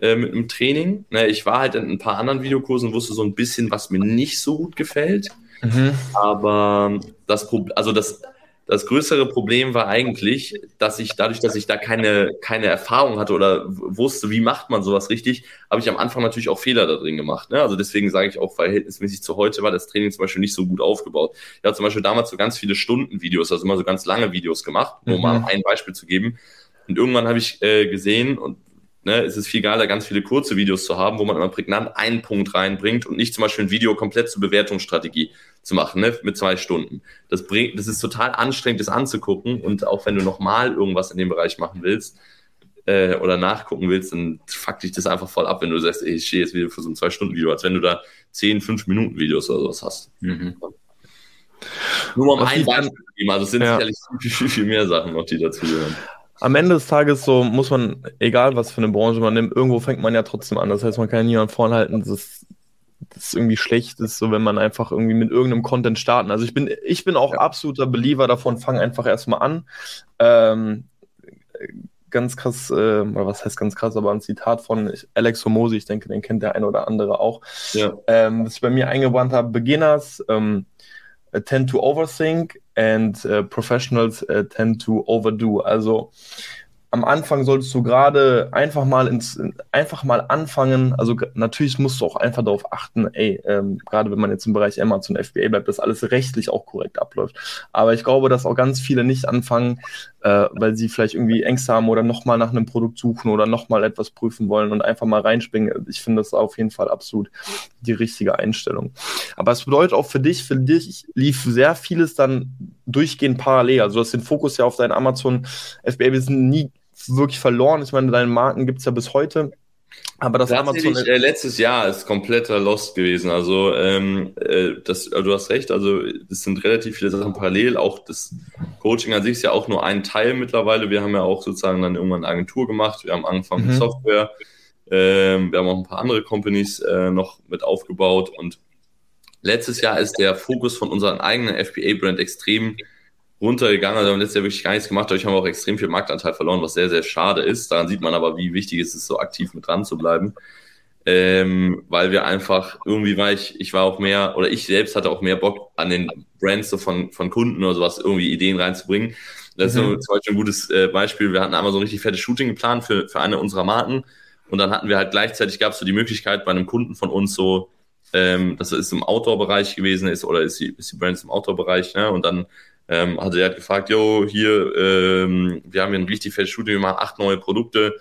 äh, mit einem Training. Ne, ich war halt in ein paar anderen Videokursen, wusste so ein bisschen, was mir nicht so gut gefällt. Mhm. Aber das Problem, also das, das größere Problem war eigentlich, dass ich dadurch, dass ich da keine, keine Erfahrung hatte oder wusste, wie macht man sowas richtig, habe ich am Anfang natürlich auch Fehler da drin gemacht. Ne? Also deswegen sage ich auch, verhältnismäßig zu heute war das Training zum Beispiel nicht so gut aufgebaut. Ich habe zum Beispiel damals so ganz viele Stunden-Videos, also immer so ganz lange Videos gemacht, nur um mhm. mal ein Beispiel zu geben. Und irgendwann habe ich äh, gesehen, und ne, es ist viel geiler, ganz viele kurze Videos zu haben, wo man immer prägnant einen Punkt reinbringt und nicht zum Beispiel ein Video komplett zur Bewertungsstrategie zu machen, ne, mit zwei Stunden. Das bringt, das ist total anstrengend, das anzugucken. Und auch wenn du nochmal irgendwas in dem Bereich machen willst, äh, oder nachgucken willst, dann fuck dich das einfach voll ab, wenn du sagst, ey, ich stehe jetzt wieder für so ein Zwei-Stunden-Video, als wenn du da 10, 5-Minuten-Videos oder sowas hast. Mhm. Nur um ein Beispiel zu geben, also es sind ja. sicherlich viel, viel, viel mehr Sachen noch, die dazu gehören. Am Ende des Tages so muss man, egal was für eine Branche man nimmt, irgendwo fängt man ja trotzdem an. Das heißt, man kann ja niemand vorhalten, dass das irgendwie schlecht ist, so wenn man einfach irgendwie mit irgendeinem Content starten. Also ich bin, ich bin auch ja. absoluter Believer davon, fang einfach erstmal an. Ähm, ganz krass, äh, oder was heißt ganz krass, aber ein Zitat von Alex Homosi, ich denke, den kennt der eine oder andere auch, ja. ähm, was ich bei mir eingebrannt habe, Beginners ähm, tend to overthink and uh, professionals uh, tend to overdo. Also am Anfang solltest du gerade einfach mal ins, einfach mal anfangen. Also natürlich musst du auch einfach darauf achten, ey, ähm, gerade wenn man jetzt im Bereich Amazon FBA bleibt, dass alles rechtlich auch korrekt abläuft. Aber ich glaube, dass auch ganz viele nicht anfangen, äh, weil sie vielleicht irgendwie Ängste haben oder nochmal nach einem Produkt suchen oder nochmal etwas prüfen wollen und einfach mal reinspringen. Ich finde das auf jeden Fall absolut die richtige Einstellung. Aber es bedeutet auch für dich, für dich lief sehr vieles dann durchgehend parallel. Also du hast den Fokus ja auf dein Amazon FBA Wissen nie wirklich verloren. Ich meine, deine Marken gibt es ja bis heute. Aber das Amazon. Äh, letztes Jahr ist kompletter Lost gewesen. Also, ähm, äh, das, also du hast recht, also es sind relativ viele Sachen parallel. Auch das Coaching an sich ist ja auch nur ein Teil mittlerweile. Wir haben ja auch sozusagen dann irgendwann eine Agentur gemacht. Wir haben angefangen mhm. mit Software. Ähm, wir haben auch ein paar andere Companies äh, noch mit aufgebaut. Und letztes Jahr ist der Fokus von unserem eigenen FBA-Brand extrem runtergegangen. Also haben letztes Jahr wirklich gar nichts gemacht. Dadurch haben wir auch extrem viel Marktanteil verloren, was sehr, sehr schade ist. Daran sieht man aber, wie wichtig es ist, so aktiv mit dran zu bleiben. Ähm, weil wir einfach, irgendwie war ich, ich war auch mehr, oder ich selbst hatte auch mehr Bock an den Brands so von, von Kunden oder sowas, irgendwie Ideen reinzubringen. Das mhm. ist zum Beispiel ein gutes äh, Beispiel. Wir hatten einmal so ein richtig fettes Shooting geplant für, für eine unserer Marken. Und dann hatten wir halt gleichzeitig gab es so die Möglichkeit bei einem Kunden von uns so, ähm, das ist im Outdoor-Bereich gewesen ist oder ist die, ist die Brand im Outdoor-Bereich, ne? Und dann ähm, also er hat gefragt, yo, hier, ähm, wir haben hier ein richtig fettes wir machen acht neue Produkte.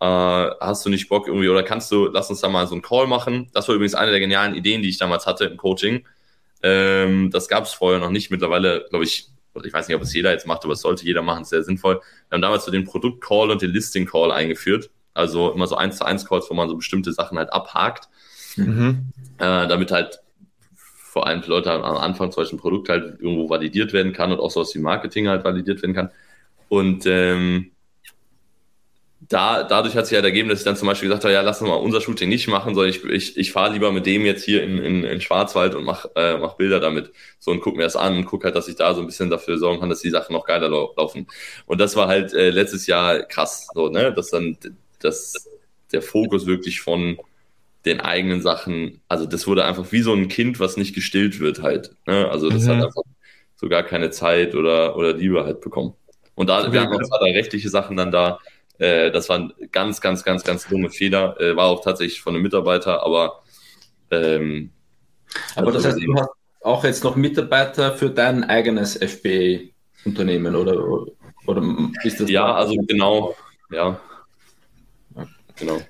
Äh, hast du nicht Bock irgendwie oder kannst du, lass uns da mal so einen Call machen. Das war übrigens eine der genialen Ideen, die ich damals hatte im Coaching. Ähm, das gab es vorher noch nicht. Mittlerweile, glaube ich, ich weiß nicht, ob es jeder jetzt macht, aber es sollte jeder machen, ist sehr sinnvoll. Wir haben damals so den Produkt-Call und den Listing-Call eingeführt. Also immer so eins zu eins Calls, wo man so bestimmte Sachen halt abhakt. Mhm. Äh, damit halt vor allem für Leute am Anfang zum Beispiel ein Produkt halt irgendwo validiert werden kann und auch so aus dem Marketing halt validiert werden kann. Und ähm, da, dadurch hat sich halt ergeben, dass ich dann zum Beispiel gesagt habe, ja, lass uns mal unser Shooting nicht machen, sondern ich, ich, ich fahre lieber mit dem jetzt hier in, in, in Schwarzwald und mach, äh, mach Bilder damit. So und guck mir das an und guck halt, dass ich da so ein bisschen dafür sorgen kann, dass die Sachen noch geiler laufen. Und das war halt äh, letztes Jahr krass, so, ne, dass dann dass der Fokus wirklich von den eigenen Sachen, also das wurde einfach wie so ein Kind, was nicht gestillt wird halt. Ne? Also das mhm. hat einfach so gar keine Zeit oder, oder Liebe halt bekommen. Und da, okay. wir haben noch zwei rechtliche Sachen dann da. Äh, das waren ganz, ganz, ganz, ganz dumme Fehler. Äh, war auch tatsächlich von einem Mitarbeiter, aber ähm, aber das heißt, du hast auch jetzt noch Mitarbeiter für dein eigenes FBA-Unternehmen oder, oder ist das? Ja, also genau, ja. Genau.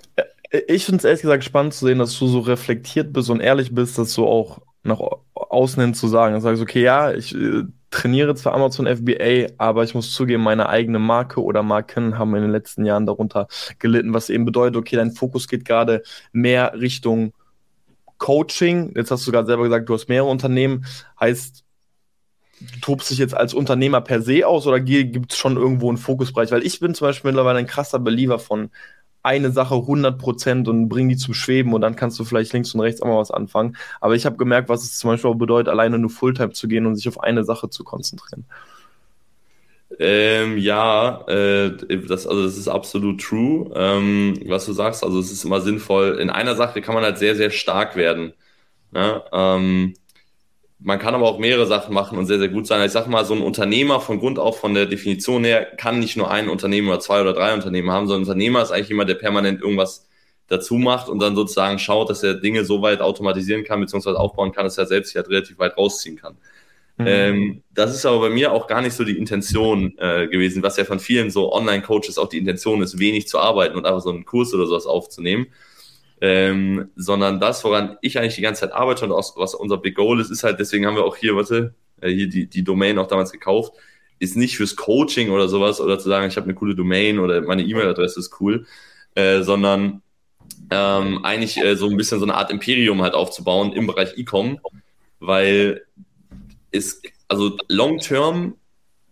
Ich finde es ehrlich gesagt spannend zu sehen, dass du so reflektiert bist und ehrlich bist, dass du auch nach außen hin zu sagen. Dann sagst du, okay, ja, ich äh, trainiere zwar Amazon FBA, aber ich muss zugeben, meine eigene Marke oder Marken haben in den letzten Jahren darunter gelitten, was eben bedeutet, okay, dein Fokus geht gerade mehr Richtung Coaching. Jetzt hast du gerade selber gesagt, du hast mehrere Unternehmen. Heißt, du tobst dich jetzt als Unternehmer per se aus oder gibt es schon irgendwo einen Fokusbereich? Weil ich bin zum Beispiel mittlerweile ein krasser Believer von eine Sache 100% und bring die zum Schweben und dann kannst du vielleicht links und rechts auch mal was anfangen. Aber ich habe gemerkt, was es zum Beispiel auch bedeutet, alleine nur Fulltime zu gehen und sich auf eine Sache zu konzentrieren. Ähm, ja, äh, das, also das ist absolut true, ähm, was du sagst. Also es ist immer sinnvoll. In einer Sache kann man halt sehr, sehr stark werden. Ne? Ähm, man kann aber auch mehrere Sachen machen und sehr, sehr gut sein. Ich sag mal, so ein Unternehmer von Grund auf, von der Definition her, kann nicht nur ein Unternehmen oder zwei oder drei Unternehmen haben, sondern ein Unternehmer ist eigentlich jemand, der permanent irgendwas dazu macht und dann sozusagen schaut, dass er Dinge so weit automatisieren kann, beziehungsweise aufbauen kann, dass er selbst sich halt relativ weit rausziehen kann. Mhm. Ähm, das ist aber bei mir auch gar nicht so die Intention äh, gewesen, was ja von vielen so Online-Coaches auch die Intention ist, wenig zu arbeiten und einfach so einen Kurs oder sowas aufzunehmen. Ähm, sondern das, woran ich eigentlich die ganze Zeit arbeite und auch, was unser Big Goal ist, ist halt, deswegen haben wir auch hier, warte, äh, hier die, die Domain auch damals gekauft, ist nicht fürs Coaching oder sowas oder zu sagen, ich habe eine coole Domain oder meine E-Mail-Adresse ist cool, äh, sondern ähm, eigentlich äh, so ein bisschen so eine Art Imperium halt aufzubauen im Bereich E-Com, weil ist, also long-term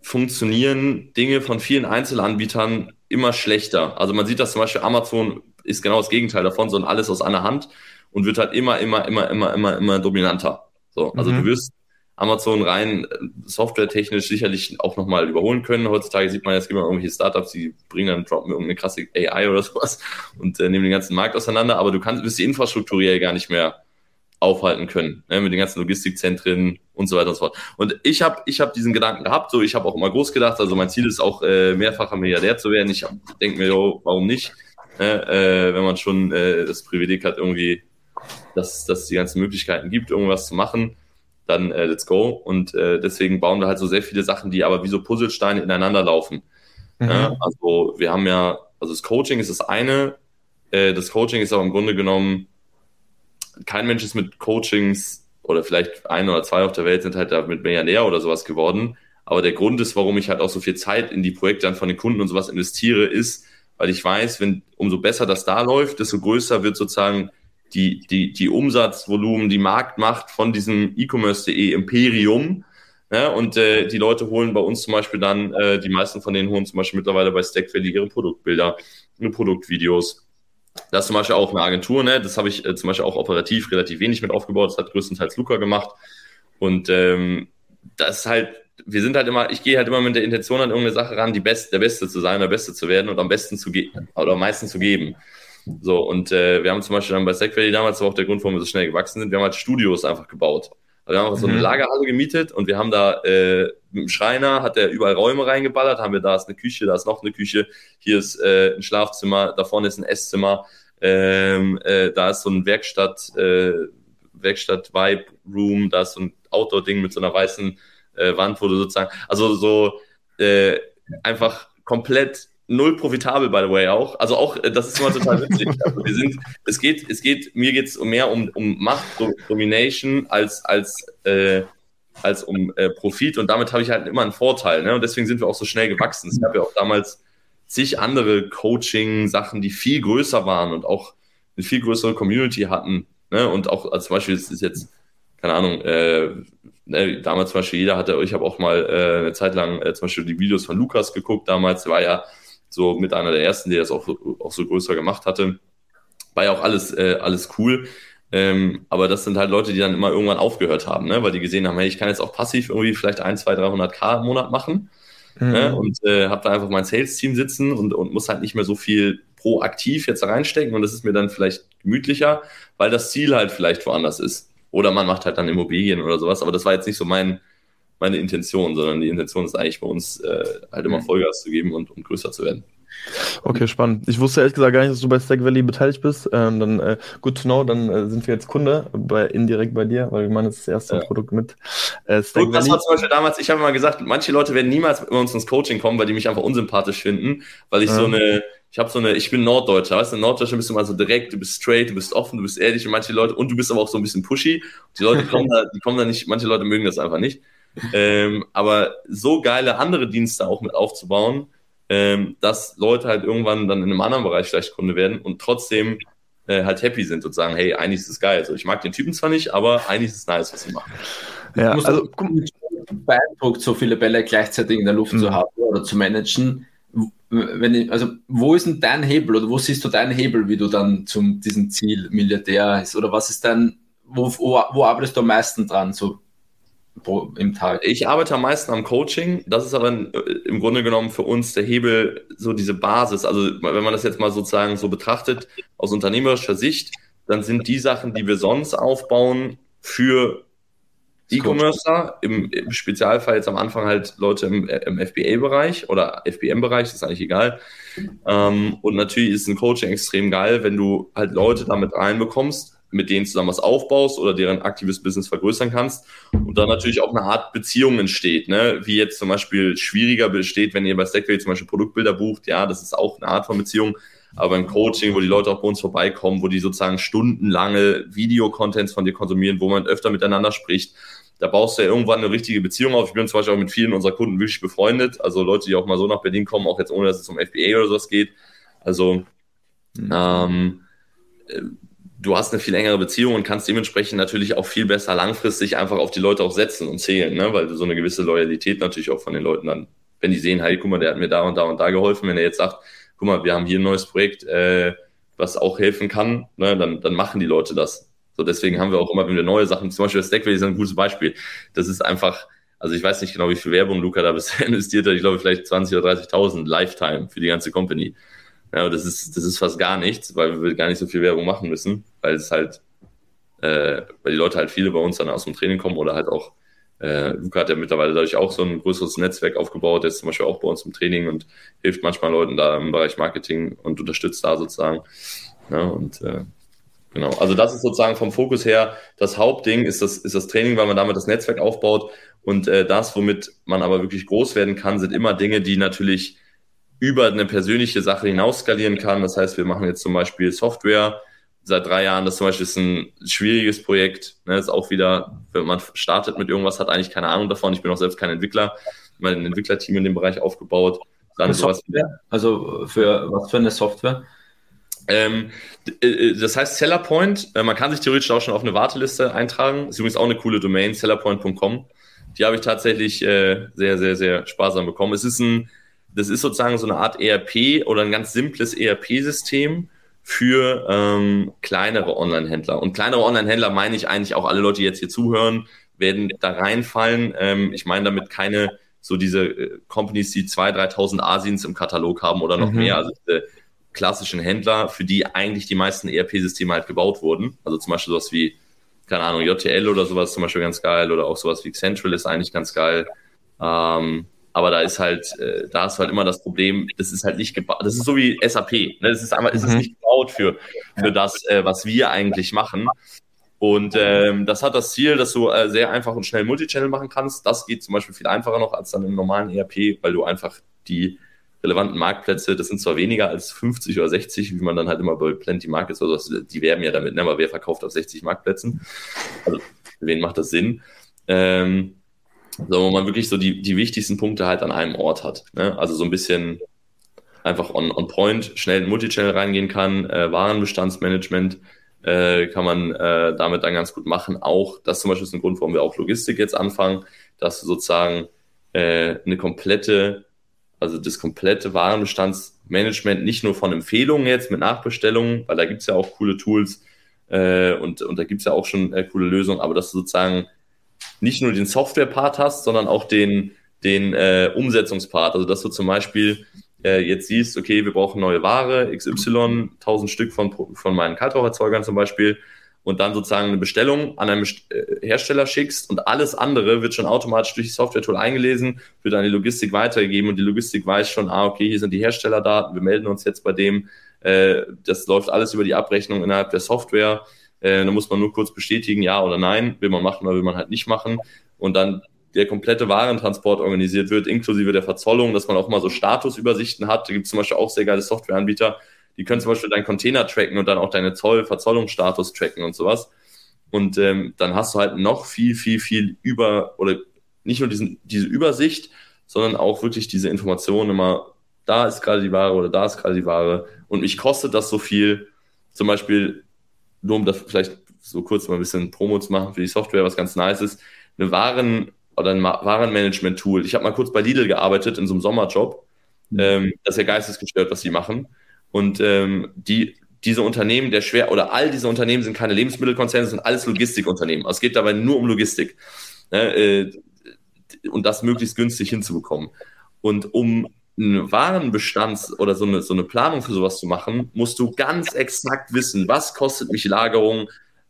funktionieren Dinge von vielen Einzelanbietern immer schlechter. Also man sieht das zum Beispiel, Amazon ist genau das Gegenteil davon, sondern alles aus einer Hand und wird halt immer, immer, immer, immer, immer, immer dominanter. So, also mhm. du wirst Amazon rein äh, softwaretechnisch sicherlich auch nochmal überholen können. Heutzutage sieht man, es gibt immer irgendwelche Startups, die bringen dann droppen irgendeine krasse AI oder sowas und äh, nehmen den ganzen Markt auseinander, aber du kannst, wirst die Infrastruktur ja gar nicht mehr aufhalten können, ne, mit den ganzen Logistikzentren und so weiter und so fort. Und ich habe ich hab diesen Gedanken gehabt, so ich habe auch immer groß gedacht, also mein Ziel ist auch äh, mehrfacher Milliardär zu werden. Ich denke mir, jo, warum nicht, äh, wenn man schon äh, das Privileg hat, irgendwie, dass, dass es die ganzen Möglichkeiten gibt, irgendwas zu machen, dann äh, let's go. Und äh, deswegen bauen wir halt so sehr viele Sachen, die aber wie so Puzzlesteine ineinander laufen. Mhm. Ne? Also wir haben ja, also das Coaching ist das eine, äh, das Coaching ist aber im Grunde genommen kein Mensch ist mit Coachings oder vielleicht ein oder zwei auf der Welt sind halt da mit Millionär oder sowas geworden. Aber der Grund ist, warum ich halt auch so viel Zeit in die Projekte dann von den Kunden und sowas investiere, ist, weil ich weiß, wenn umso besser das da läuft, desto größer wird sozusagen die, die, die Umsatzvolumen, die Marktmacht von diesem e-commerce.de Imperium. Ja, und äh, die Leute holen bei uns zum Beispiel dann, äh, die meisten von denen holen zum Beispiel mittlerweile bei Stack Valley ihre Produktbilder, ihre Produktvideos, das ist zum Beispiel auch eine Agentur, ne? Das habe ich äh, zum Beispiel auch operativ relativ wenig mit aufgebaut. Das hat größtenteils Luca gemacht. Und ähm, das ist halt, wir sind halt immer, ich gehe halt immer mit der Intention an irgendeine Sache ran, die Best, der Beste zu sein, der Beste zu werden und am besten zu geben oder am meisten zu geben. So, und äh, wir haben zum Beispiel dann bei Valley damals, war auch der Grund, warum wir so schnell gewachsen sind, wir haben halt Studios einfach gebaut. Also wir haben einfach so eine mhm. Lagerhalle gemietet und wir haben da äh, mit dem Schreiner, hat er überall Räume reingeballert, haben wir, da ist eine Küche, da ist noch eine Küche, hier ist äh, ein Schlafzimmer, da vorne ist ein Esszimmer, ähm, äh, da ist so ein Werkstatt, äh, Werkstatt-Vibe-Room, da ist so ein Outdoor-Ding mit so einer weißen äh, Wand, wo du sozusagen, also so äh, einfach komplett null profitabel, by the way, auch. Also auch, äh, das ist immer total witzig. Also wir sind, es geht, es geht, mir geht es mehr um, um Macht, Domination als, als, äh, als um äh, Profit und damit habe ich halt immer einen Vorteil. Ne? Und deswegen sind wir auch so schnell gewachsen. Es gab ja auch damals zig andere Coaching-Sachen, die viel größer waren und auch eine viel größere Community hatten. Ne? Und auch als zum Beispiel, es ist jetzt, keine Ahnung, äh, ne, damals zum Beispiel jeder hatte, ich habe auch mal äh, eine Zeit lang äh, zum Beispiel die Videos von Lukas geguckt, damals war ja so mit einer der ersten, die das auch, auch so größer gemacht hatte. War ja auch alles, äh, alles cool. Ähm, aber das sind halt Leute, die dann immer irgendwann aufgehört haben, ne? weil die gesehen haben, hey, ich kann jetzt auch passiv irgendwie vielleicht ein, zwei, 300 K im Monat machen Ne? Mhm. Ne? Und äh, habe da einfach mein Sales-Team sitzen und, und muss halt nicht mehr so viel proaktiv jetzt da reinstecken und das ist mir dann vielleicht gemütlicher, weil das Ziel halt vielleicht woanders ist. Oder man macht halt dann Immobilien oder sowas, aber das war jetzt nicht so mein, meine Intention, sondern die Intention ist eigentlich bei uns äh, halt immer mhm. Vollgas zu geben und, und größer zu werden. Okay, spannend. Ich wusste ehrlich gesagt gar nicht, dass du bei Stack Valley beteiligt bist. Ähm, dann äh, good to know, dann äh, sind wir jetzt Kunde bei, indirekt bei dir, weil ich meine, das ist das erste ja. Produkt mit äh, Stack Gut, Valley. Das war zum Beispiel damals, ich habe immer gesagt, manche Leute werden niemals mit uns ins Coaching kommen, weil die mich einfach unsympathisch finden, weil ich ja. so eine, ich habe so eine, ich bin Norddeutscher, weißt du, in Norddeutscher bist du mal so direkt, du bist straight, du bist offen, du bist ehrlich und manche Leute, und du bist aber auch so ein bisschen pushy. Die Leute kommen da, die kommen da nicht, manche Leute mögen das einfach nicht. Ähm, aber so geile andere Dienste auch mit aufzubauen, ähm, dass Leute halt irgendwann dann in einem anderen Bereich vielleicht Kunde werden und trotzdem äh, halt happy sind und sagen, hey, eigentlich ist es geil. Also ich mag den Typen zwar nicht, aber eigentlich ist es nice, was sie machen. Ja, also beeindruckt, so viele Bälle gleichzeitig in der Luft mhm. zu haben oder zu managen. Wenn also wo ist denn dein Hebel oder wo siehst du deinen Hebel, wie du dann zum diesem Ziel Milliardär ist oder was ist dein, wo, wo, wo arbeitest du am meisten dran? So pro, im Tag? Ich arbeite am meisten am Coaching. Das ist aber im Grunde genommen für uns der Hebel, so diese Basis. Also wenn man das jetzt mal sozusagen so betrachtet, aus unternehmerischer Sicht, dann sind die Sachen, die wir sonst aufbauen, für E-Commercer, im, im, Spezialfall jetzt am Anfang halt Leute im, im FBA-Bereich oder FBM-Bereich, ist eigentlich egal. Ähm, und natürlich ist ein Coaching extrem geil, wenn du halt Leute damit reinbekommst, mit denen zusammen was aufbaust oder deren aktives Business vergrößern kannst und dann natürlich auch eine Art Beziehung entsteht, ne? wie jetzt zum Beispiel schwieriger besteht, wenn ihr bei Stackway zum Beispiel Produktbilder bucht, ja, das ist auch eine Art von Beziehung, aber im Coaching, wo die Leute auch bei uns vorbeikommen, wo die sozusagen stundenlange Videocontents von dir konsumieren, wo man öfter miteinander spricht, da baust du ja irgendwann eine richtige Beziehung auf. Ich bin zum Beispiel auch mit vielen unserer Kunden wirklich befreundet, also Leute, die auch mal so nach Berlin kommen, auch jetzt ohne, dass es um FBA oder sowas geht. Also mhm. ähm, äh, du hast eine viel engere Beziehung und kannst dementsprechend natürlich auch viel besser langfristig einfach auf die Leute auch setzen und zählen, ne? weil du so eine gewisse Loyalität natürlich auch von den Leuten dann, wenn die sehen, hey, guck mal, der hat mir da und da und da geholfen, wenn er jetzt sagt, guck mal, wir haben hier ein neues Projekt, äh, was auch helfen kann, ne? dann, dann machen die Leute das. So, deswegen haben wir auch immer, wenn wir neue Sachen, zum Beispiel das Stackway ist ein gutes Beispiel. Das ist einfach, also ich weiß nicht genau, wie viel Werbung Luca da bisher investiert hat. Ich glaube, vielleicht 20 oder 30.000 Lifetime für die ganze Company. Ja, das ist, das ist fast gar nichts, weil wir gar nicht so viel Werbung machen müssen, weil es halt, äh, weil die Leute halt viele bei uns dann aus dem Training kommen oder halt auch, äh, Luca hat ja mittlerweile dadurch auch so ein größeres Netzwerk aufgebaut, der ist zum Beispiel auch bei uns im Training und hilft manchmal Leuten da im Bereich Marketing und unterstützt da sozusagen. Ja, und äh, genau, also das ist sozusagen vom Fokus her das Hauptding, ist das, ist das Training, weil man damit das Netzwerk aufbaut. Und äh, das, womit man aber wirklich groß werden kann, sind immer Dinge, die natürlich über eine persönliche Sache hinaus skalieren kann. Das heißt, wir machen jetzt zum Beispiel Software seit drei Jahren. Das zum Beispiel ist ein schwieriges Projekt. Ne? Ist auch wieder, wenn man startet mit irgendwas, hat eigentlich keine Ahnung davon. Ich bin auch selbst kein Entwickler. Mein Entwicklerteam in dem Bereich aufgebaut. Dann sowas also für was für eine Software? Ähm, äh, das heißt Sellerpoint. Äh, man kann sich theoretisch auch schon auf eine Warteliste eintragen. Ist übrigens auch eine coole Domain, sellerpoint.com. Die habe ich tatsächlich äh, sehr, sehr, sehr sparsam bekommen. Es ist ein das ist sozusagen so eine Art ERP oder ein ganz simples ERP-System für ähm, kleinere Online-Händler. Und kleinere Online-Händler meine ich eigentlich auch alle Leute, die jetzt hier zuhören, werden da reinfallen. Ähm, ich meine damit keine so diese äh, Companies, die 2.000, 3.000 Asiens im Katalog haben oder noch mhm. mehr, also diese klassischen Händler, für die eigentlich die meisten ERP-Systeme halt gebaut wurden. Also zum Beispiel sowas wie, keine Ahnung, JTL oder sowas zum Beispiel ganz geil oder auch sowas wie Central ist eigentlich ganz geil. Ähm, aber da ist halt, äh, da ist halt immer das Problem, das ist halt nicht gebaut. Das ist so wie SAP. Ne? Das ist einfach, mhm. es ist mhm. nicht gebaut für, für das, äh, was wir eigentlich machen. Und ähm, das hat das Ziel, dass du äh, sehr einfach und schnell Multichannel machen kannst. Das geht zum Beispiel viel einfacher noch als dann im normalen ERP, weil du einfach die relevanten Marktplätze, das sind zwar weniger als 50 oder 60, wie man dann halt immer bei Plenty Markets oder so, die werben ja damit, ne? aber wer verkauft auf 60 Marktplätzen? Also, für wen macht das Sinn? Ähm, so, wo man wirklich so die, die wichtigsten Punkte halt an einem Ort hat. Ne? Also so ein bisschen einfach on, on point, schnell in Multichannel reingehen kann, äh, Warenbestandsmanagement äh, kann man äh, damit dann ganz gut machen. Auch, das zum Beispiel ist ein Grund, warum wir auch Logistik jetzt anfangen, dass du sozusagen äh, eine komplette, also das komplette Warenbestandsmanagement nicht nur von Empfehlungen jetzt mit Nachbestellungen, weil da gibt's ja auch coole Tools äh, und, und da gibt's ja auch schon äh, coole Lösungen, aber dass du sozusagen nicht nur den Software-Part hast, sondern auch den, den äh, Umsetzungspart. Also dass du zum Beispiel äh, jetzt siehst, okay, wir brauchen neue Ware, XY, 1000 Stück von, von meinen Kaltraucherzeugern zum Beispiel, und dann sozusagen eine Bestellung an einen äh, Hersteller schickst und alles andere wird schon automatisch durch die Software-Tool eingelesen, wird an die Logistik weitergegeben und die Logistik weiß schon, ah, okay, hier sind die Herstellerdaten, wir melden uns jetzt bei dem. Äh, das läuft alles über die Abrechnung innerhalb der Software. Äh, da muss man nur kurz bestätigen, ja oder nein, will man machen oder will man halt nicht machen. Und dann der komplette Warentransport organisiert wird, inklusive der Verzollung, dass man auch mal so Statusübersichten hat. Da gibt es zum Beispiel auch sehr geile Softwareanbieter, die können zum Beispiel deinen Container tracken und dann auch deine Zoll, Verzollungsstatus tracken und sowas. Und ähm, dann hast du halt noch viel, viel, viel über, oder nicht nur diesen, diese Übersicht, sondern auch wirklich diese Informationen immer, da ist gerade die Ware oder da ist gerade die Ware. Und mich kostet das so viel. Zum Beispiel nur um das vielleicht so kurz mal ein bisschen Promo zu machen für die Software, was ganz nice ist, eine Waren- oder ein Warenmanagement-Tool. Ich habe mal kurz bei Lidl gearbeitet in so einem Sommerjob. Mhm. Ähm, das ist ja geistesgestört, was die machen. Und ähm, die, diese Unternehmen, der schwer, oder all diese Unternehmen sind keine Lebensmittelkonzerne, sind alles Logistikunternehmen. Also es geht dabei nur um Logistik. Ne, äh, und das möglichst günstig hinzubekommen. Und um einen Warenbestands- oder so eine, so eine Planung für sowas zu machen, musst du ganz exakt wissen, was kostet mich Lagerung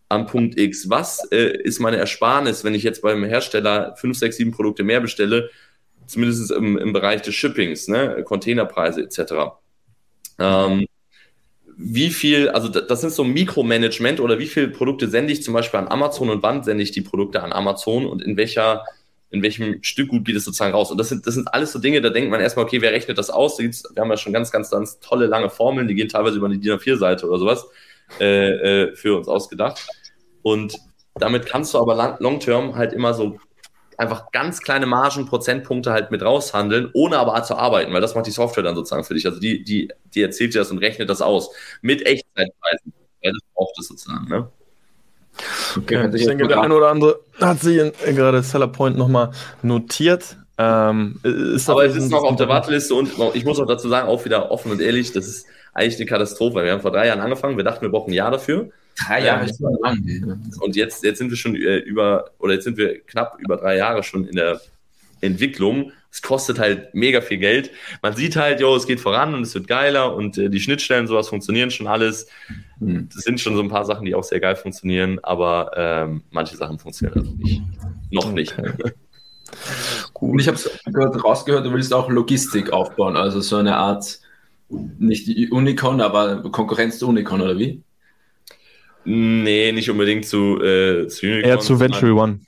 am Punkt X, was äh, ist meine Ersparnis, wenn ich jetzt beim Hersteller 5, 6, 7 Produkte mehr bestelle, zumindest im, im Bereich des Shippings, ne? Containerpreise etc. Ähm, wie viel, also das ist so Mikromanagement oder wie viele Produkte sende ich zum Beispiel an Amazon und wann sende ich die Produkte an Amazon und in welcher, in welchem Stückgut geht es sozusagen raus. Und das sind, das sind alles so Dinge, da denkt man erstmal, okay, wer rechnet das aus? Wir haben ja schon ganz, ganz, ganz tolle lange Formeln, die gehen teilweise über eine DIN A4-Seite oder sowas äh, äh, für uns ausgedacht. Und damit kannst du aber long, long term halt immer so einfach ganz kleine Margen, Prozentpunkte halt mit raushandeln, ohne aber zu arbeiten, weil das macht die Software dann sozusagen für dich. Also die, die, die erzählt dir das und rechnet das aus. Mit Echtzeitpreisen. Ja, das braucht es sozusagen, ne? Okay, ich denke, der eine oder andere hat sich in, gerade Seller Point nochmal notiert. Ähm, aber es ist noch auf der Warteliste und ich muss auch dazu sagen, auch wieder offen und ehrlich, das ist eigentlich eine Katastrophe. Wir haben vor drei Jahren angefangen, wir dachten, wir brauchen ein Jahr dafür. Drei Jahre ist so lang. Und jetzt, jetzt sind wir schon äh, über, oder jetzt sind wir knapp über drei Jahre schon in der Entwicklung. Es kostet halt mega viel Geld. Man sieht halt, jo, es geht voran und es wird geiler und äh, die Schnittstellen, sowas funktionieren schon alles. Mhm. Das sind schon so ein paar Sachen, die auch sehr geil funktionieren, aber ähm, manche Sachen funktionieren also nicht. Noch okay. nicht. Und ich habe gerade rausgehört, du willst auch Logistik aufbauen, also so eine Art, nicht die Unicon, aber Konkurrenz zu Unicon, oder wie? Nee, nicht unbedingt zu, äh, zu Unicorn. Eher zu Venture One.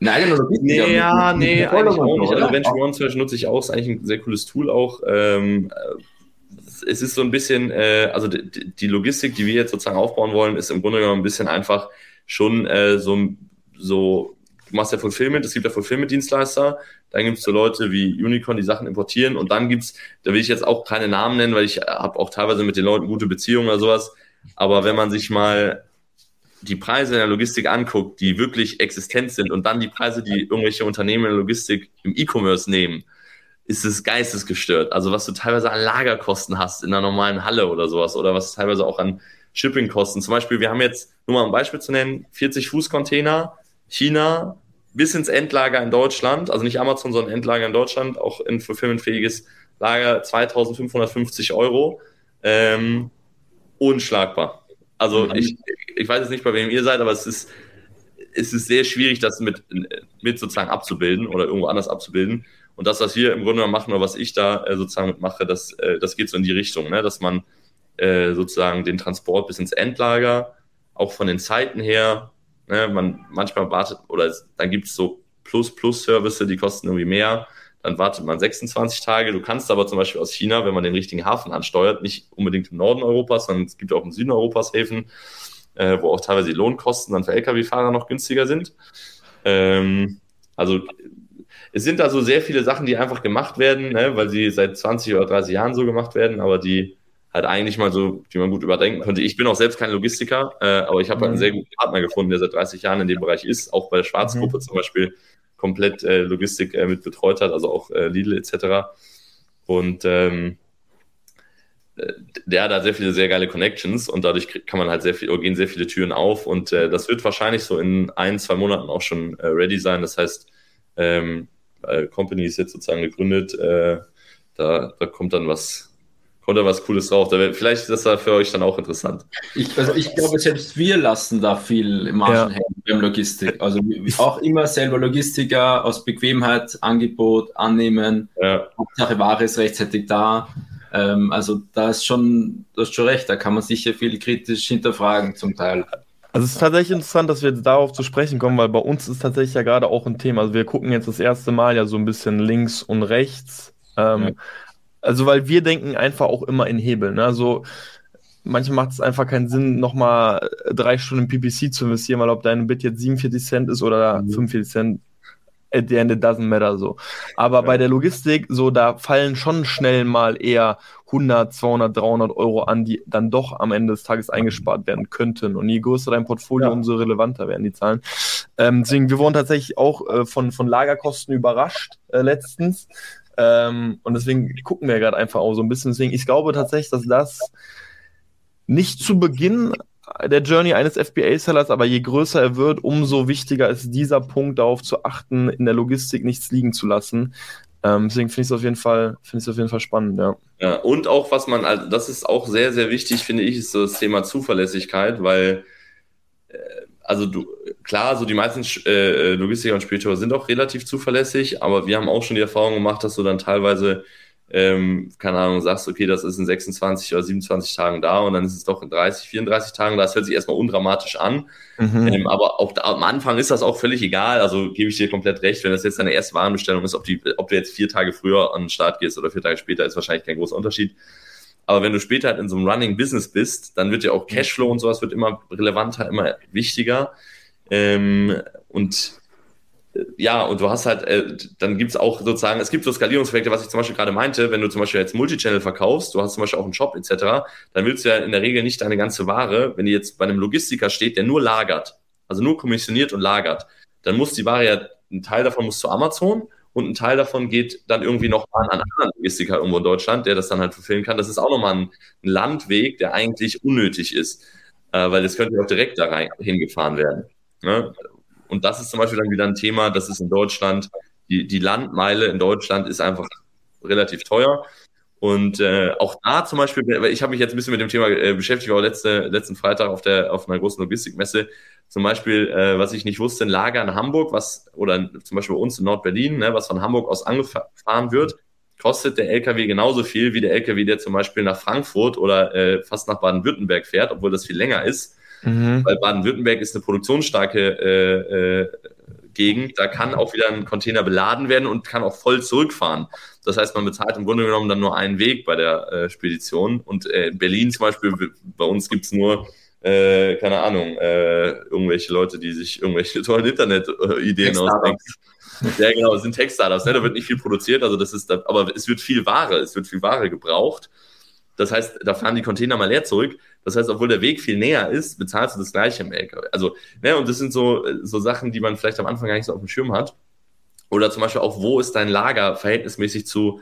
Nein, oder nee, ja, nee, eigentlich auch nicht. Also Venture One zum Beispiel nutze ich auch, ist eigentlich ein sehr cooles Tool auch. Ähm, es ist so ein bisschen, äh, also die, die, Logistik, die wir jetzt sozusagen aufbauen wollen, ist im Grunde genommen ein bisschen einfach schon äh, so, so, du machst ja Fulfillment, es gibt ja Fulfillment-Dienstleister, dann gibt es so Leute wie Unicorn, die Sachen importieren und dann gibt es, da will ich jetzt auch keine Namen nennen, weil ich habe auch teilweise mit den Leuten gute Beziehungen oder sowas, aber wenn man sich mal die Preise in der Logistik anguckt, die wirklich existent sind und dann die Preise, die irgendwelche Unternehmen in der Logistik im E-Commerce nehmen, ist es geistesgestört. Also was du teilweise an Lagerkosten hast in einer normalen Halle oder sowas oder was teilweise auch an Shippingkosten. Zum Beispiel, wir haben jetzt, nur mal ein Beispiel zu nennen, 40 Fuß Container, China bis ins Endlager in Deutschland, also nicht Amazon, sondern Endlager in Deutschland, auch ein fulfillmentfähiges Lager, 2550 Euro. Ähm, unschlagbar. Also mhm. ich, ich weiß jetzt nicht, bei wem ihr seid, aber es ist, es ist sehr schwierig, das mit, mit sozusagen abzubilden oder irgendwo anders abzubilden. Und das, was wir im Grunde machen oder was ich da äh, sozusagen mache, das, äh, das geht so in die Richtung, ne? dass man äh, sozusagen den Transport bis ins Endlager, auch von den Zeiten her, ne? man manchmal wartet oder dann gibt es so Plus-Plus-Service, die kosten irgendwie mehr dann wartet man 26 Tage. Du kannst aber zum Beispiel aus China, wenn man den richtigen Hafen ansteuert, nicht unbedingt im Norden Europas, sondern es gibt auch im Süden Europas Häfen, äh, wo auch teilweise die Lohnkosten dann für Lkw-Fahrer noch günstiger sind. Ähm, also es sind da so sehr viele Sachen, die einfach gemacht werden, ne, weil sie seit 20 oder 30 Jahren so gemacht werden, aber die halt eigentlich mal so, die man gut überdenken könnte. Ich bin auch selbst kein Logistiker, äh, aber ich habe halt einen mhm. sehr guten Partner gefunden, der seit 30 Jahren in dem Bereich ist, auch bei der Schwarzgruppe mhm. zum Beispiel komplett äh, Logistik äh, mit betreut hat, also auch äh, Lidl etc. Und ähm, äh, der hat da sehr viele sehr geile Connections und dadurch kann man halt sehr viel, gehen sehr viele Türen auf und äh, das wird wahrscheinlich so in ein, zwei Monaten auch schon äh, ready sein. Das heißt, ähm, äh, Company ist jetzt sozusagen gegründet, äh, da, da kommt dann was, kommt da was Cooles drauf. Da wär, vielleicht ist das da für euch dann auch interessant. Ich, also ich glaube, selbst wir lassen da viel Margen ja. hängen beim Logistik. Also auch immer selber Logistiker aus Bequemheit, Angebot annehmen. Ja. Hauptsache Ware ist rechtzeitig da. Ähm, also da ist schon, du hast schon recht, da kann man sicher viel kritisch hinterfragen zum Teil. Also es ist tatsächlich interessant, dass wir jetzt darauf zu sprechen kommen, weil bei uns ist tatsächlich ja gerade auch ein Thema. Also wir gucken jetzt das erste Mal ja so ein bisschen links und rechts. Ähm, ja. Also, weil wir denken einfach auch immer in Hebeln. Ne? Also, manchmal macht es einfach keinen Sinn, nochmal drei Stunden PPC zu investieren, weil ob dein Bit jetzt 47 Cent ist oder mhm. 45 Cent, at the end it doesn't matter so. Aber ja. bei der Logistik, so, da fallen schon schnell mal eher 100, 200, 300 Euro an, die dann doch am Ende des Tages eingespart werden könnten. Und je größer dein Portfolio, ja. umso relevanter werden die Zahlen. Ähm, deswegen, wir wurden tatsächlich auch äh, von, von Lagerkosten überrascht äh, letztens. Ähm, und deswegen gucken wir gerade einfach auch so ein bisschen. Deswegen, ich glaube tatsächlich, dass das nicht zu Beginn der Journey eines FBA-Sellers, aber je größer er wird, umso wichtiger ist dieser Punkt, darauf zu achten, in der Logistik nichts liegen zu lassen. Ähm, deswegen finde ich es auf jeden Fall, finde ich auf jeden Fall spannend, ja. Ja, und auch was man, also das ist auch sehr, sehr wichtig, finde ich, ist so das Thema Zuverlässigkeit, weil äh, also du, klar, so die meisten äh, Logistiker und Spediteure sind auch relativ zuverlässig, aber wir haben auch schon die Erfahrung gemacht, dass du dann teilweise ähm, keine Ahnung, sagst, okay, das ist in 26 oder 27 Tagen da und dann ist es doch in 30, 34 Tagen. Das hört sich erstmal undramatisch an. Mhm. Ähm, aber auch da, am Anfang ist das auch völlig egal. Also gebe ich dir komplett recht. Wenn das jetzt deine erste Warenbestellung ist, ob, die, ob du jetzt vier Tage früher an den Start gehst oder vier Tage später, ist wahrscheinlich kein großer Unterschied. Aber wenn du später halt in so einem Running Business bist, dann wird ja auch Cashflow und sowas wird immer relevanter, immer wichtiger. Ähm, und ja, und du hast halt, äh, dann gibt's auch sozusagen, es gibt so Skalierungseffekte, was ich zum Beispiel gerade meinte, wenn du zum Beispiel jetzt Multichannel verkaufst, du hast zum Beispiel auch einen Shop etc., dann willst du ja in der Regel nicht deine ganze Ware, wenn die jetzt bei einem Logistiker steht, der nur lagert, also nur kommissioniert und lagert, dann muss die Ware ja, ein Teil davon muss zu Amazon und ein Teil davon geht dann irgendwie noch an einen anderen Logistiker irgendwo in Deutschland, der das dann halt verfehlen kann. Das ist auch nochmal ein, Landweg, der eigentlich unnötig ist, äh, weil das könnte auch direkt da rein, hingefahren werden. Ne? Und das ist zum Beispiel dann wieder ein Thema, das ist in Deutschland, die, die Landmeile in Deutschland ist einfach relativ teuer. Und äh, auch da zum Beispiel, ich habe mich jetzt ein bisschen mit dem Thema äh, beschäftigt, auch letzte, letzten Freitag auf der auf einer großen Logistikmesse. Zum Beispiel, äh, was ich nicht wusste, ein Lager in Hamburg, was oder zum Beispiel bei uns in Nord-Berlin, ne, was von Hamburg aus angefahren wird, kostet der LKW genauso viel wie der LKW, der zum Beispiel nach Frankfurt oder äh, fast nach Baden-Württemberg fährt, obwohl das viel länger ist. Mhm. Weil Baden-Württemberg ist eine produktionsstarke äh, äh, Gegend. Da kann auch wieder ein Container beladen werden und kann auch voll zurückfahren. Das heißt, man bezahlt im Grunde genommen dann nur einen Weg bei der äh, Spedition. Und äh, in Berlin zum Beispiel, bei uns gibt's nur, äh, keine Ahnung, äh, irgendwelche Leute, die sich irgendwelche tollen Internet-Ideen ausdenken. Ja, genau, es sind Tech-Startups, ne? da wird nicht viel produziert, also das ist, aber es wird viel Ware, es wird viel Ware gebraucht. Das heißt, da fahren die Container mal leer zurück. Das heißt, obwohl der Weg viel näher ist, bezahlst du das gleiche im LKW. Also, ne, und das sind so, so Sachen, die man vielleicht am Anfang gar nicht so auf dem Schirm hat. Oder zum Beispiel auch, wo ist dein Lager verhältnismäßig zu,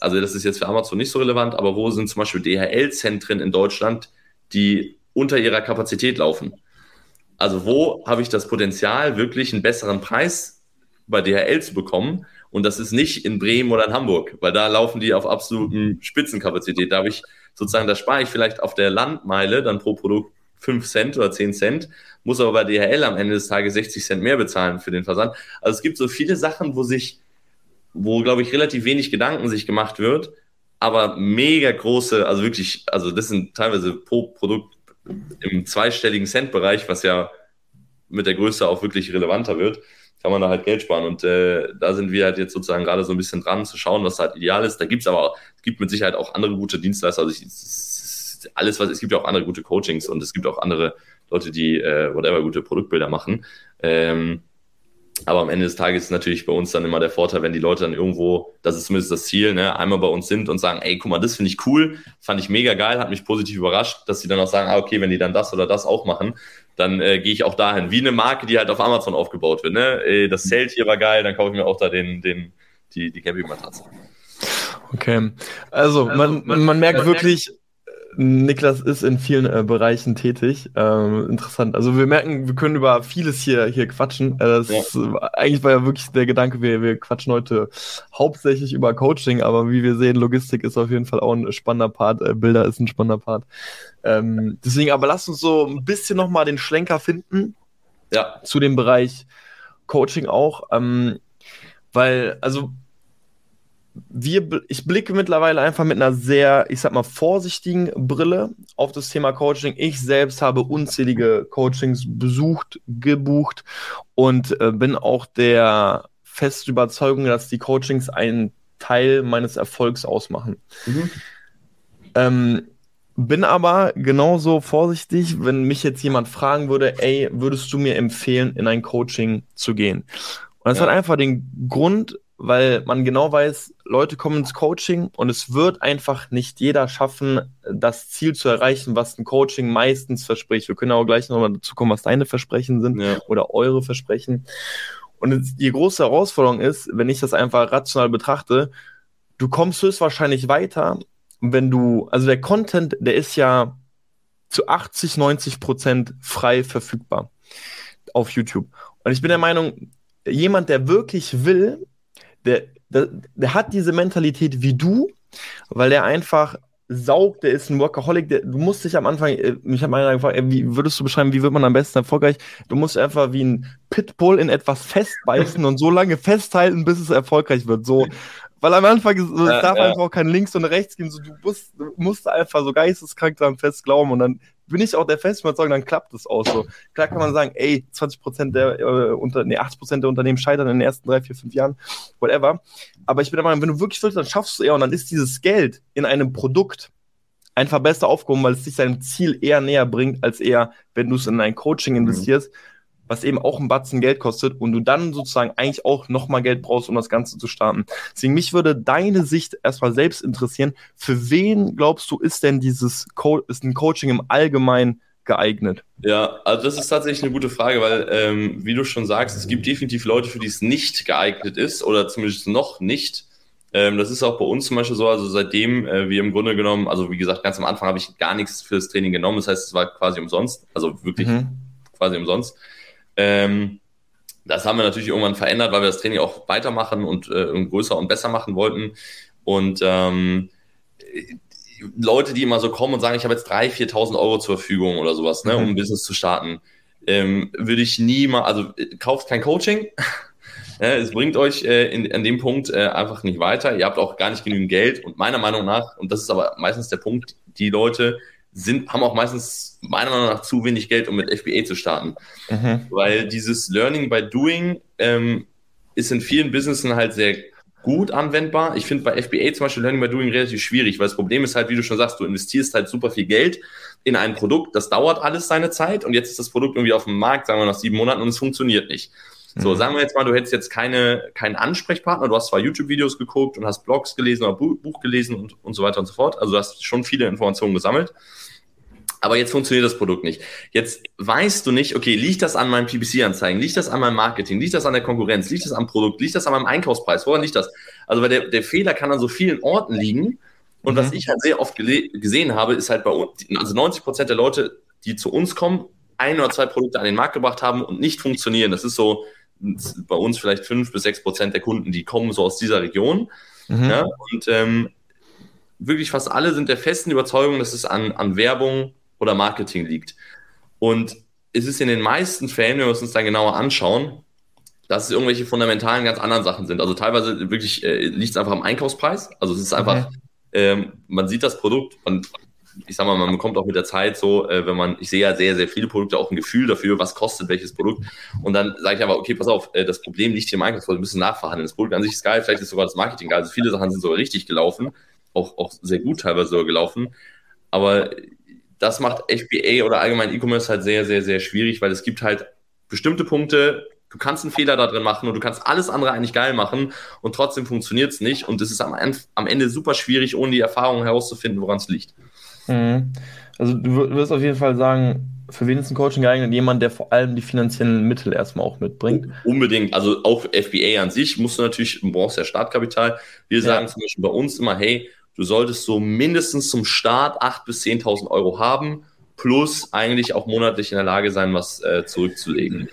also das ist jetzt für Amazon nicht so relevant, aber wo sind zum Beispiel DHL-Zentren in Deutschland, die unter ihrer Kapazität laufen? Also wo habe ich das Potenzial, wirklich einen besseren Preis bei DHL zu bekommen? Und das ist nicht in Bremen oder in Hamburg, weil da laufen die auf absoluten Spitzenkapazität. Da habe ich sozusagen, da spare ich vielleicht auf der Landmeile dann pro Produkt 5 Cent oder 10 Cent, muss aber bei DHL am Ende des Tages 60 Cent mehr bezahlen für den Versand. Also es gibt so viele Sachen, wo sich, wo glaube ich relativ wenig Gedanken sich gemacht wird, aber mega große, also wirklich, also das sind teilweise pro Produkt im zweistelligen Cent-Bereich, was ja mit der Größe auch wirklich relevanter wird kann man da halt Geld sparen. Und äh, da sind wir halt jetzt sozusagen gerade so ein bisschen dran zu schauen, was halt ideal ist. Da gibt's aber, es gibt mit Sicherheit auch andere gute Dienstleister. Also ich, alles, was, es gibt ja auch andere gute Coachings und es gibt auch andere Leute, die äh, whatever gute Produktbilder machen. Ähm, aber am Ende des Tages ist natürlich bei uns dann immer der Vorteil, wenn die Leute dann irgendwo, das ist zumindest das Ziel, ne, einmal bei uns sind und sagen, ey, guck mal, das finde ich cool, fand ich mega geil, hat mich positiv überrascht, dass sie dann auch sagen, ah, okay, wenn die dann das oder das auch machen, dann äh, gehe ich auch dahin. Wie eine Marke, die halt auf Amazon aufgebaut wird. Ne? Ey, das Zelt hier war geil, dann kaufe ich mir auch da den, den, die, die Campingmatratze. Okay, also, also man, man, man merkt wirklich, Niklas ist in vielen äh, Bereichen tätig. Ähm, interessant. Also wir merken, wir können über vieles hier, hier quatschen. Äh, das ja. ist, eigentlich war ja wirklich der Gedanke, wir, wir quatschen heute hauptsächlich über Coaching, aber wie wir sehen, Logistik ist auf jeden Fall auch ein spannender Part. Äh, Bilder ist ein spannender Part. Ähm, deswegen, aber lasst uns so ein bisschen nochmal den Schlenker finden. Ja. Zu dem Bereich Coaching auch. Ähm, weil, also wir, ich blicke mittlerweile einfach mit einer sehr, ich sag mal, vorsichtigen Brille auf das Thema Coaching. Ich selbst habe unzählige Coachings besucht, gebucht und äh, bin auch der festen Überzeugung, dass die Coachings einen Teil meines Erfolgs ausmachen. Mhm. Ähm, bin aber genauso vorsichtig, wenn mich jetzt jemand fragen würde, ey, würdest du mir empfehlen, in ein Coaching zu gehen? Und das ja. hat einfach den Grund, weil man genau weiß, Leute kommen ins Coaching und es wird einfach nicht jeder schaffen, das Ziel zu erreichen, was ein Coaching meistens verspricht. Wir können auch gleich nochmal dazu kommen, was deine Versprechen sind ja. oder eure Versprechen. Und die große Herausforderung ist, wenn ich das einfach rational betrachte, du kommst höchstwahrscheinlich weiter, wenn du, also der Content, der ist ja zu 80, 90 Prozent frei verfügbar auf YouTube. Und ich bin der Meinung, jemand, der wirklich will, der, der, der hat diese Mentalität wie du, weil der einfach saugt, der ist ein Workaholic, der, du musst dich am Anfang, äh, mich hat einer gefragt, wie würdest du beschreiben, wie wird man am besten erfolgreich? Du musst einfach wie ein Pitbull in etwas festbeißen und so lange festhalten, bis es erfolgreich wird. So Weil am Anfang es ja, darf ja. einfach auch kein Links und rechts geben. So, du, musst, du musst einfach so geisteskrank daran fest glauben und dann bin ich auch der festen Überzeugung, dann klappt es auch so. Klar kann man sagen, ey, 20% der, äh, unter, nee, 80% der Unternehmen scheitern in den ersten drei, vier, fünf Jahren, whatever. Aber ich bin der Meinung, wenn du wirklich willst, dann schaffst du es eher und dann ist dieses Geld in einem Produkt einfach besser aufgehoben, weil es dich seinem Ziel eher näher bringt, als eher, wenn du es in ein Coaching mhm. investierst, mhm was eben auch ein Batzen Geld kostet und du dann sozusagen eigentlich auch nochmal Geld brauchst, um das Ganze zu starten. Deswegen mich würde deine Sicht erstmal selbst interessieren. Für wen glaubst du, ist denn dieses Co ist ein Coaching im Allgemeinen geeignet? Ja, also das ist tatsächlich eine gute Frage, weil, ähm, wie du schon sagst, es gibt definitiv Leute, für die es nicht geeignet ist oder zumindest noch nicht. Ähm, das ist auch bei uns zum Beispiel so, also seitdem äh, wir im Grunde genommen, also wie gesagt, ganz am Anfang habe ich gar nichts für das Training genommen, das heißt, es war quasi umsonst, also wirklich mhm. quasi umsonst. Ähm, das haben wir natürlich irgendwann verändert, weil wir das Training auch weitermachen und äh, größer und besser machen wollten. Und ähm, Leute, die immer so kommen und sagen, ich habe jetzt 3.000, 4.000 Euro zur Verfügung oder sowas, ne, um ein mhm. Business zu starten, ähm, würde ich nie mal, also kauft kein Coaching. ja, es bringt euch äh, in, an dem Punkt äh, einfach nicht weiter. Ihr habt auch gar nicht genügend Geld. Und meiner Meinung nach, und das ist aber meistens der Punkt, die Leute sind, haben auch meistens meiner Meinung nach zu wenig Geld, um mit FBA zu starten. Mhm. Weil dieses Learning by Doing ähm, ist in vielen Businessen halt sehr gut anwendbar. Ich finde bei FBA zum Beispiel Learning by Doing relativ schwierig, weil das Problem ist halt, wie du schon sagst, du investierst halt super viel Geld in ein Produkt, das dauert alles seine Zeit und jetzt ist das Produkt irgendwie auf dem Markt, sagen wir nach sieben Monaten und es funktioniert nicht. So, mhm. sagen wir jetzt mal, du hättest jetzt keine, keinen Ansprechpartner, du hast zwar YouTube-Videos geguckt und hast Blogs gelesen oder Buch gelesen und, und so weiter und so fort. Also du hast schon viele Informationen gesammelt aber jetzt funktioniert das Produkt nicht. Jetzt weißt du nicht, okay, liegt das an meinen PPC-Anzeigen, liegt das an meinem Marketing, liegt das an der Konkurrenz, liegt das am Produkt, liegt das an meinem Einkaufspreis, woran liegt das? Also weil der, der Fehler kann an so vielen Orten liegen. Und mhm. was ich halt sehr oft gesehen habe, ist halt bei uns, also 90 Prozent der Leute, die zu uns kommen, ein oder zwei Produkte an den Markt gebracht haben und nicht funktionieren. Das ist so bei uns vielleicht fünf bis sechs Prozent der Kunden, die kommen so aus dieser Region. Mhm. Ja, und ähm, wirklich fast alle sind der festen Überzeugung, dass es an, an Werbung oder Marketing liegt. Und es ist in den meisten Fällen, wenn wir uns dann genauer anschauen, dass es irgendwelche fundamentalen ganz anderen Sachen sind. Also teilweise wirklich äh, liegt es einfach am Einkaufspreis. Also es ist einfach, mhm. ähm, man sieht das Produkt, man, ich sag mal, man bekommt auch mit der Zeit so, äh, wenn man, ich sehe ja sehr, sehr viele Produkte, auch ein Gefühl dafür, was kostet welches Produkt. Und dann sage ich aber, okay, pass auf, äh, das Problem liegt hier im Einkaufspreis, wir müssen nachverhandeln. Das Produkt an sich ist geil, vielleicht ist sogar das Marketing geil. Also viele Sachen sind sogar richtig gelaufen, auch, auch sehr gut teilweise sogar gelaufen. Aber das macht FBA oder allgemein E-Commerce halt sehr, sehr, sehr schwierig, weil es gibt halt bestimmte Punkte, du kannst einen Fehler da drin machen und du kannst alles andere eigentlich geil machen und trotzdem funktioniert es nicht und es ist am, am, Ende super schwierig, ohne die Erfahrung herauszufinden, woran es liegt. Mhm. Also du wirst auf jeden Fall sagen, für wen ist ein Coaching geeignet? Jemand, der vor allem die finanziellen Mittel erstmal auch mitbringt. Unbedingt. Also auch FBA an sich musst du natürlich, du brauchst ja Startkapital. Wir ja. sagen zum Beispiel bei uns immer, hey, du solltest so mindestens zum Start 8.000 bis 10.000 Euro haben, plus eigentlich auch monatlich in der Lage sein, was äh, zurückzulegen.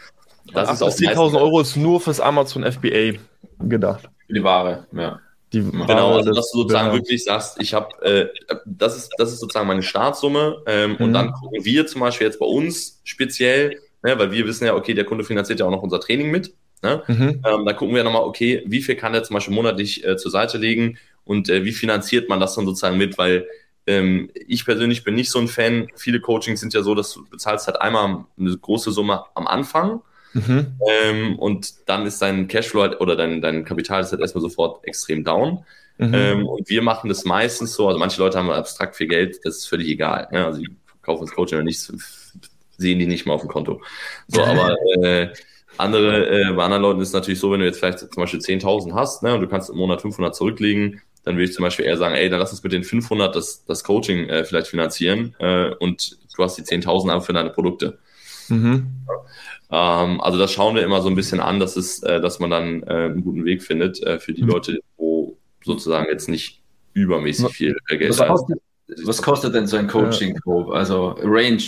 Das 8.000 bis 10.000 Euro ist nur fürs Amazon FBA gedacht. Für die Ware, ja. Die genau, also dass du sozusagen genau. wirklich sagst, ich habe, äh, das ist das ist sozusagen meine Startsumme ähm, mhm. und dann gucken wir zum Beispiel jetzt bei uns speziell, ne, weil wir wissen ja, okay, der Kunde finanziert ja auch noch unser Training mit. Ne? Mhm. Ähm, dann gucken wir nochmal, okay, wie viel kann er zum Beispiel monatlich äh, zur Seite legen und äh, wie finanziert man das dann sozusagen mit? Weil ähm, ich persönlich bin nicht so ein Fan. Viele Coachings sind ja so, dass du bezahlst halt einmal eine große Summe am Anfang mhm. ähm, und dann ist dein Cashflow halt, oder dein, dein Kapital ist halt erstmal sofort extrem down. Mhm. Ähm, und wir machen das meistens so, also manche Leute haben abstrakt viel Geld, das ist völlig egal. Ne? Also die kaufen das Coaching oder nicht, sehen die nicht mal auf dem Konto. So, aber äh, andere, äh, bei anderen Leuten ist es natürlich so, wenn du jetzt vielleicht zum Beispiel 10.000 hast ne, und du kannst im Monat 500 zurücklegen, dann würde ich zum Beispiel eher sagen, ey, dann lass uns mit den 500 das, das Coaching äh, vielleicht finanzieren äh, und du hast die 10.000 aber für deine Produkte. Mhm. Ähm, also das schauen wir immer so ein bisschen an, dass, es, äh, dass man dann äh, einen guten Weg findet äh, für die mhm. Leute, wo sozusagen jetzt nicht übermäßig viel äh, Geld was kostet, was kostet denn so ein Coaching? Ja. Also Range?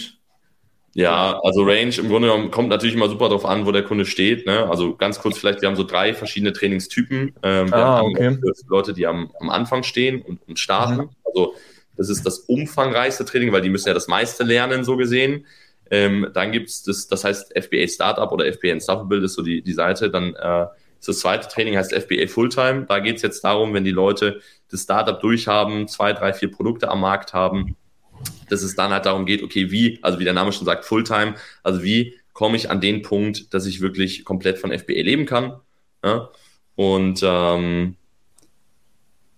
Ja, also Range im Grunde genommen kommt natürlich immer super darauf an, wo der Kunde steht. Ne? Also ganz kurz vielleicht, wir haben so drei verschiedene Trainingstypen. Ähm, wir ah, haben okay. Leute, die am, am Anfang stehen und, und starten. Mhm. Also das ist das umfangreichste Training, weil die müssen ja das meiste lernen, so gesehen. Ähm, dann gibt's das, das heißt FBA Startup oder FBA Unstoppable ist so die, die Seite. Dann äh, Das zweite Training heißt FBA Fulltime. Da geht es jetzt darum, wenn die Leute das Startup durchhaben, zwei, drei, vier Produkte am Markt haben, dass es dann halt darum geht, okay, wie, also wie der Name schon sagt, Fulltime, also wie komme ich an den Punkt, dass ich wirklich komplett von FBA leben kann. Ja? Und ähm,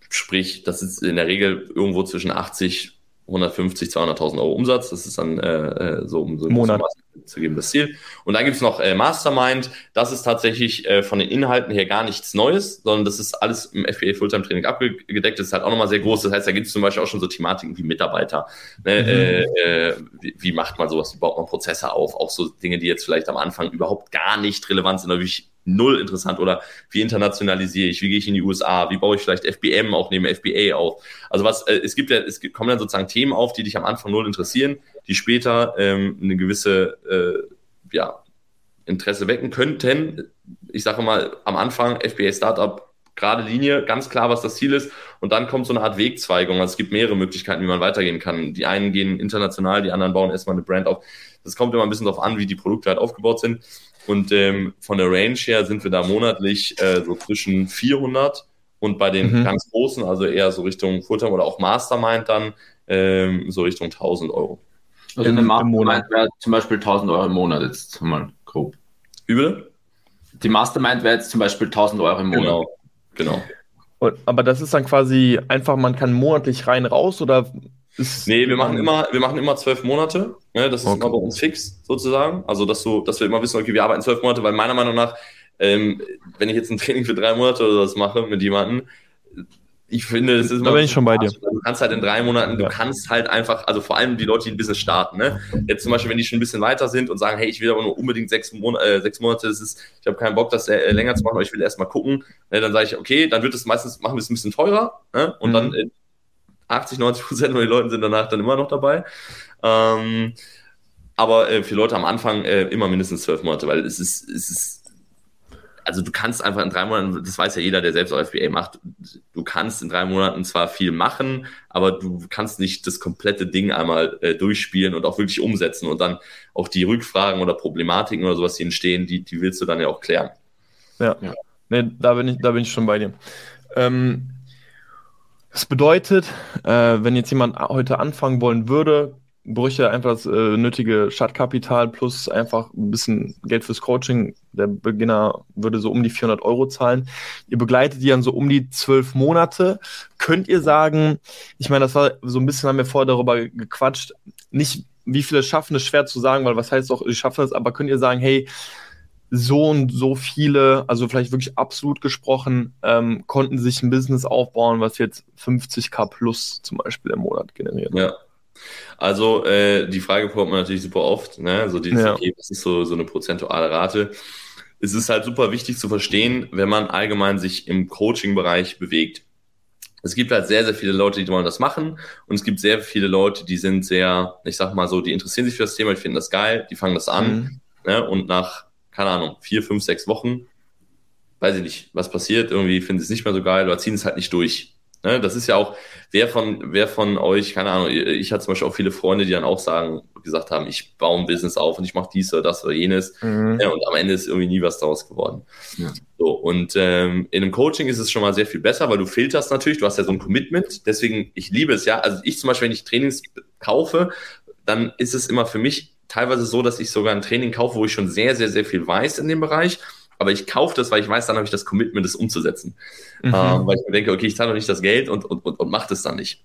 sprich, das ist in der Regel irgendwo zwischen 80 150, 200.000 Euro Umsatz. Das ist dann äh, äh so um so Monat. zu geben das Ziel. Und dann gibt's noch äh, Mastermind. Das ist tatsächlich äh, von den Inhalten her gar nichts Neues, sondern das ist alles im FBA Fulltime Training abgedeckt. Das ist halt auch nochmal sehr groß. Das heißt, da gibt's zum Beispiel auch schon so Thematiken wie Mitarbeiter. Ne? Mhm. Äh, äh, wie, wie, macht man sowas? Wie baut man Prozesse auf? Auch so Dinge, die jetzt vielleicht am Anfang überhaupt gar nicht relevant sind, aber wie ich null interessant oder wie internationalisiere ich, wie gehe ich in die USA, wie baue ich vielleicht FBM auch neben FBA auf. Also was, äh, es gibt ja, es kommen dann sozusagen Themen auf, die dich am Anfang null interessieren, die später ähm, eine gewisse äh, ja, Interesse wecken könnten. Ich sage mal, am Anfang FBA Startup gerade Linie, ganz klar, was das Ziel ist. Und dann kommt so eine Art Wegzweigung. Also es gibt mehrere Möglichkeiten, wie man weitergehen kann. Die einen gehen international, die anderen bauen erstmal eine Brand auf. Das kommt immer ein bisschen darauf an, wie die Produkte halt aufgebaut sind. Und ähm, von der Range her sind wir da monatlich äh, so zwischen 400 und bei den mhm. ganz großen, also eher so Richtung Fulltime oder auch Mastermind dann, ähm, so Richtung 1000 Euro. Also eine Mastermind wäre zum Beispiel 1000 Euro im Monat jetzt mal grob. Übel? Die Mastermind wäre jetzt zum Beispiel 1000 Euro im Monat. Genau, genau. Und, aber das ist dann quasi einfach, man kann monatlich rein raus oder nee, wir machen immer, wir machen immer zwölf Monate. Ne? Das ist okay. immer bei uns fix sozusagen. Also dass du, dass wir immer wissen, okay, wir arbeiten zwölf Monate, weil meiner Meinung nach, ähm, wenn ich jetzt ein Training für drei Monate oder was mache mit jemandem, ich finde, das ist immer. Da bin ich schon bei dir. Du kannst halt in drei Monaten, du kannst halt einfach, also vor allem die Leute, die ein Business starten, ne? Jetzt zum Beispiel, wenn die schon ein bisschen weiter sind und sagen, hey, ich will aber nur unbedingt sechs, Mon äh, sechs Monate, das ist, ich habe keinen Bock, das äh, länger zu machen, aber ich will erst mal gucken, ne? dann sage ich, okay, dann wird es meistens, machen wir es ein bisschen teurer, ne? Und mhm. dann äh, 80, 90 Prozent von den Leuten sind danach dann immer noch dabei. Ähm, aber äh, für Leute am Anfang äh, immer mindestens zwölf Monate, weil es ist, es ist, also du kannst einfach in drei Monaten, das weiß ja jeder, der selbst auch FBA macht, du kannst in drei Monaten zwar viel machen, aber du kannst nicht das komplette Ding einmal äh, durchspielen und auch wirklich umsetzen und dann auch die Rückfragen oder Problematiken oder sowas, die entstehen, die, die willst du dann ja auch klären. Ja, ja. Nee, da bin ich, da bin ich schon bei dir. Ähm, das bedeutet, äh, wenn jetzt jemand heute anfangen wollen würde, bräuchte einfach das äh, nötige Startkapital plus einfach ein bisschen Geld fürs Coaching. Der Beginner würde so um die 400 Euro zahlen. Ihr begleitet die dann so um die zwölf Monate. Könnt ihr sagen, ich meine, das war so ein bisschen, haben wir vorher darüber gequatscht, nicht wie viele schaffen es schwer zu sagen, weil was heißt doch, sie schaffen es, aber könnt ihr sagen, hey, so und so viele, also vielleicht wirklich absolut gesprochen, ähm, konnten sich ein Business aufbauen, was jetzt 50k plus zum Beispiel im Monat generiert. Ja. Also äh, die Frage bekommt man natürlich super oft, ne? So dieses, ja. okay, was ist so, so eine prozentuale Rate? Es ist halt super wichtig zu verstehen, wenn man allgemein sich im Coaching-Bereich bewegt. Es gibt halt sehr, sehr viele Leute, die wollen das machen und es gibt sehr viele Leute, die sind sehr, ich sag mal so, die interessieren sich für das Thema, die finden das geil, die fangen das an mhm. ne? und nach keine Ahnung, vier, fünf, sechs Wochen, weiß ich nicht, was passiert, irgendwie finden sie es nicht mehr so geil oder ziehen es halt nicht durch. Ne? Das ist ja auch, wer von, wer von euch, keine Ahnung, ich hatte zum Beispiel auch viele Freunde, die dann auch sagen, gesagt haben, ich baue ein Business auf und ich mache dies oder das oder jenes. Mhm. Ja, und am Ende ist irgendwie nie was daraus geworden. Ja. So, und ähm, in einem Coaching ist es schon mal sehr viel besser, weil du filterst natürlich, du hast ja so ein Commitment. Deswegen, ich liebe es ja. Also ich zum Beispiel, wenn ich Trainings kaufe, dann ist es immer für mich teilweise so, dass ich sogar ein Training kaufe, wo ich schon sehr, sehr, sehr viel weiß in dem Bereich. Aber ich kaufe das, weil ich weiß, dann habe ich das Commitment, das umzusetzen. Mhm. Ähm, weil ich mir denke, okay, ich zahle doch nicht das Geld und, und, und, und mache das dann nicht.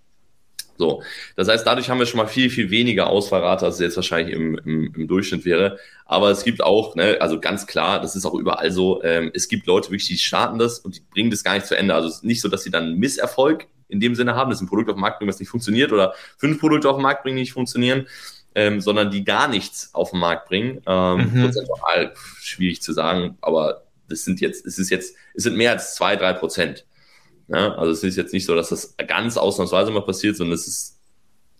So, das heißt, dadurch haben wir schon mal viel, viel weniger Ausfallrate, als es jetzt wahrscheinlich im, im, im Durchschnitt wäre. Aber es gibt auch, ne, also ganz klar, das ist auch überall so, ähm, es gibt Leute wirklich, die starten das und die bringen das gar nicht zu Ende. Also es ist nicht so, dass sie dann Misserfolg in dem Sinne haben, dass ein Produkt auf den Markt bringen, was nicht funktioniert oder fünf Produkte auf den Markt bringen, die nicht funktionieren, ähm, sondern die gar nichts auf den Markt bringen. Ähm, mhm. Prozentual schwierig zu sagen, aber das sind jetzt, es ist jetzt, es sind mehr als zwei, drei Prozent. Ja, also es ist jetzt nicht so, dass das ganz ausnahmsweise mal passiert, sondern es ist,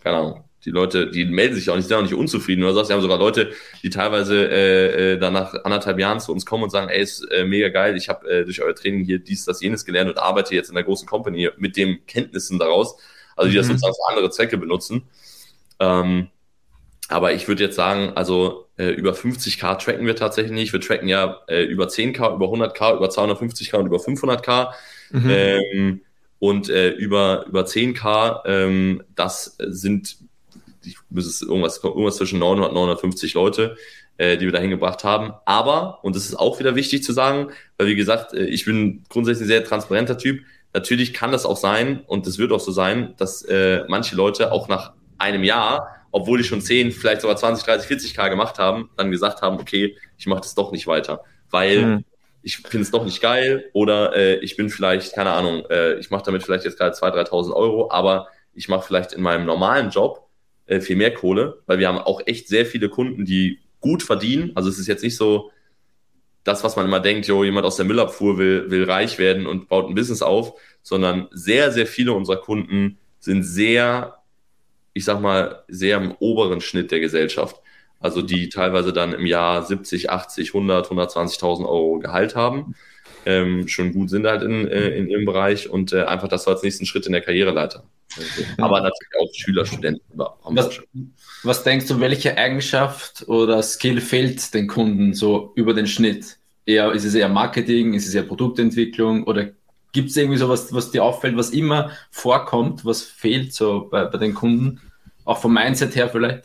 keine Ahnung, die Leute, die melden sich auch nicht, sind auch nicht unzufrieden. Oder sagst, wir haben sogar Leute, die teilweise äh, äh, dann nach anderthalb Jahren zu uns kommen und sagen, ey, ist äh, mega geil, ich habe äh, durch euer Training hier dies, das, jenes gelernt und arbeite jetzt in der großen Company mit den Kenntnissen daraus, also die das mhm. sozusagen für andere Zwecke benutzen. Ähm, aber ich würde jetzt sagen, also äh, über 50k tracken wir tatsächlich nicht. Wir tracken ja äh, über 10k, über 100k, über 250k und über 500k. Mhm. Ähm, und äh, über, über 10k, ähm, das sind ich muss irgendwas, irgendwas zwischen 900 und 950 Leute, äh, die wir da hingebracht haben. Aber, und das ist auch wieder wichtig zu sagen, weil wie gesagt, äh, ich bin grundsätzlich ein sehr transparenter Typ. Natürlich kann das auch sein, und das wird auch so sein, dass äh, manche Leute auch nach einem Jahr, obwohl die schon 10, vielleicht sogar 20, 30, 40 K gemacht haben, dann gesagt haben, okay, ich mache das doch nicht weiter, weil mhm. ich finde es doch nicht geil oder äh, ich bin vielleicht, keine Ahnung, äh, ich mache damit vielleicht jetzt gerade 2.000, 3.000 Euro, aber ich mache vielleicht in meinem normalen Job äh, viel mehr Kohle, weil wir haben auch echt sehr viele Kunden, die gut verdienen. Also es ist jetzt nicht so das, was man immer denkt, jo, jemand aus der Müllabfuhr will, will reich werden und baut ein Business auf, sondern sehr, sehr viele unserer Kunden sind sehr ich sag mal, sehr im oberen Schnitt der Gesellschaft. Also die teilweise dann im Jahr 70, 80, 100, 120.000 Euro Gehalt haben, ähm, schon gut sind halt in, äh, in ihrem Bereich und äh, einfach das so als nächsten Schritt in der Karriereleiter. Aber natürlich auch Schüler, Studenten. Was, was denkst du, welche Eigenschaft oder Skill fehlt den Kunden so über den Schnitt? Eher, ist es eher Marketing, ist es eher Produktentwicklung oder gibt es irgendwie so was, was dir auffällt, was immer vorkommt, was fehlt so bei, bei den Kunden? Auch vom Mindset her vielleicht?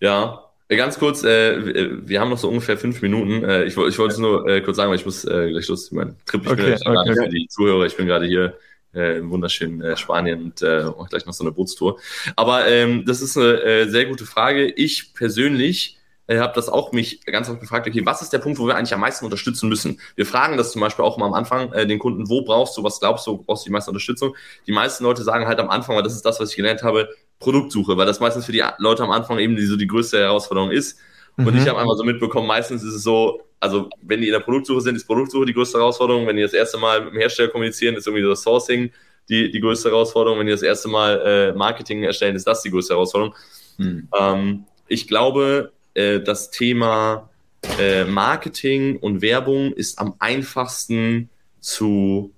Ja, äh, Ganz kurz, äh, wir haben noch so ungefähr fünf Minuten. Äh, ich, ich wollte es nur äh, kurz sagen, weil ich muss äh, gleich los. Mein Trip, ich okay, bin okay. für die Zuhörer, ich bin gerade hier äh, im wunderschönen äh, Spanien und äh, mache gleich noch so eine Bootstour. Aber ähm, das ist eine äh, sehr gute Frage. Ich persönlich äh, habe das auch mich ganz oft gefragt, okay, was ist der Punkt, wo wir eigentlich am meisten unterstützen müssen? Wir fragen das zum Beispiel auch mal am Anfang äh, den Kunden, wo brauchst du, was glaubst du, brauchst du die meiste Unterstützung? Die meisten Leute sagen halt am Anfang, weil das ist das, was ich gelernt habe, Produktsuche, weil das meistens für die Leute am Anfang eben die, so die größte Herausforderung ist. Und mhm. ich habe einmal so mitbekommen, meistens ist es so, also wenn die in der Produktsuche sind, ist Produktsuche die größte Herausforderung. Wenn die das erste Mal mit dem Hersteller kommunizieren, ist irgendwie das Sourcing die, die größte Herausforderung. Wenn die das erste Mal äh, Marketing erstellen, ist das die größte Herausforderung. Mhm. Ähm, ich glaube, äh, das Thema äh, Marketing und Werbung ist am einfachsten zu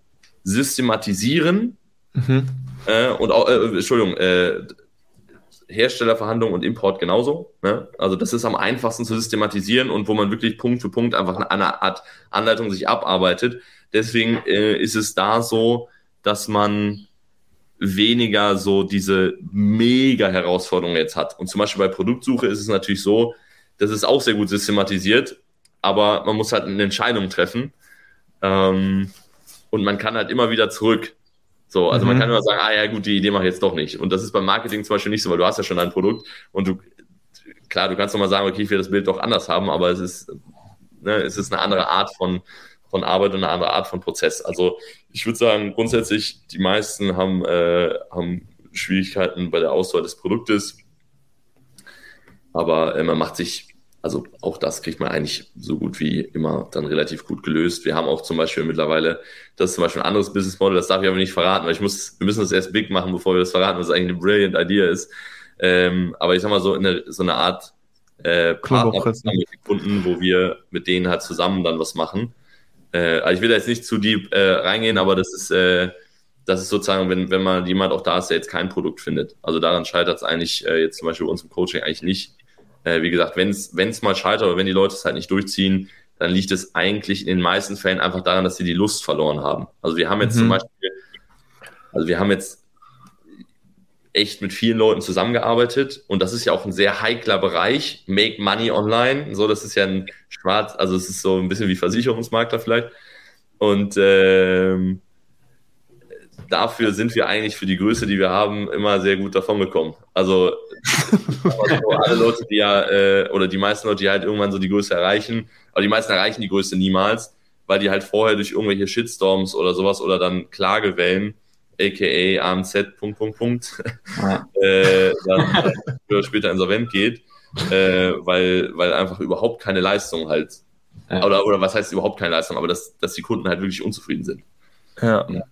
systematisieren. Mhm. Äh, und auch, äh, Entschuldigung, äh, Herstellerverhandlung und Import genauso. Ne? Also das ist am einfachsten zu systematisieren und wo man wirklich Punkt für Punkt einfach eine Art Anleitung sich abarbeitet. Deswegen äh, ist es da so, dass man weniger so diese mega Herausforderung jetzt hat. Und zum Beispiel bei Produktsuche ist es natürlich so, das ist auch sehr gut systematisiert, aber man muss halt eine Entscheidung treffen. Ähm, und man kann halt immer wieder zurück. So, also mhm. man kann immer sagen, ah ja gut, die Idee mache ich jetzt doch nicht. Und das ist beim Marketing zum Beispiel nicht so, weil du hast ja schon ein Produkt und du, klar, du kannst nochmal sagen, okay, ich will das Bild doch anders haben, aber es ist, ne, es ist eine andere Art von, von Arbeit und eine andere Art von Prozess. Also ich würde sagen, grundsätzlich, die meisten haben, äh, haben Schwierigkeiten bei der Auswahl des Produktes, aber äh, man macht sich also auch das kriegt man eigentlich so gut wie immer dann relativ gut gelöst. Wir haben auch zum Beispiel mittlerweile, das ist zum Beispiel ein anderes Business Model, das darf ich aber nicht verraten, weil ich muss, wir müssen das erst big machen, bevor wir das verraten, was eigentlich eine brilliant Idea ist. Ähm, aber ich sag mal so, eine, so eine Art äh, Partner gefunden, wo wir mit denen halt zusammen dann was machen. Äh, also ich will da jetzt nicht zu deep äh, reingehen, aber das ist, äh, das ist sozusagen, wenn, wenn man jemand auch da ist, der jetzt kein Produkt findet. Also daran scheitert es eigentlich äh, jetzt zum Beispiel bei uns im Coaching eigentlich nicht äh, wie gesagt, wenn es mal scheitert oder wenn die Leute es halt nicht durchziehen, dann liegt es eigentlich in den meisten Fällen einfach daran, dass sie die Lust verloren haben. Also wir haben jetzt mhm. zum Beispiel, also wir haben jetzt echt mit vielen Leuten zusammengearbeitet. Und das ist ja auch ein sehr heikler Bereich, Make Money Online, so das ist ja ein Schwarz, also es ist so ein bisschen wie Versicherungsmakler vielleicht. Und ähm, dafür sind wir eigentlich für die Größe, die wir haben, immer sehr gut davon gekommen. Also alle Leute, die ja, äh, oder die meisten Leute, die halt irgendwann so die Größe erreichen, aber die meisten erreichen die Größe niemals, weil die halt vorher durch irgendwelche Shitstorms oder sowas oder dann Klagewellen, aka AMZ, Punkt, Punkt, Punkt, ja. äh, dann früher später insolvent geht, äh, weil, weil einfach überhaupt keine Leistung halt, ja. oder, oder was heißt überhaupt keine Leistung, aber dass, dass die Kunden halt wirklich unzufrieden sind. Ja. ja.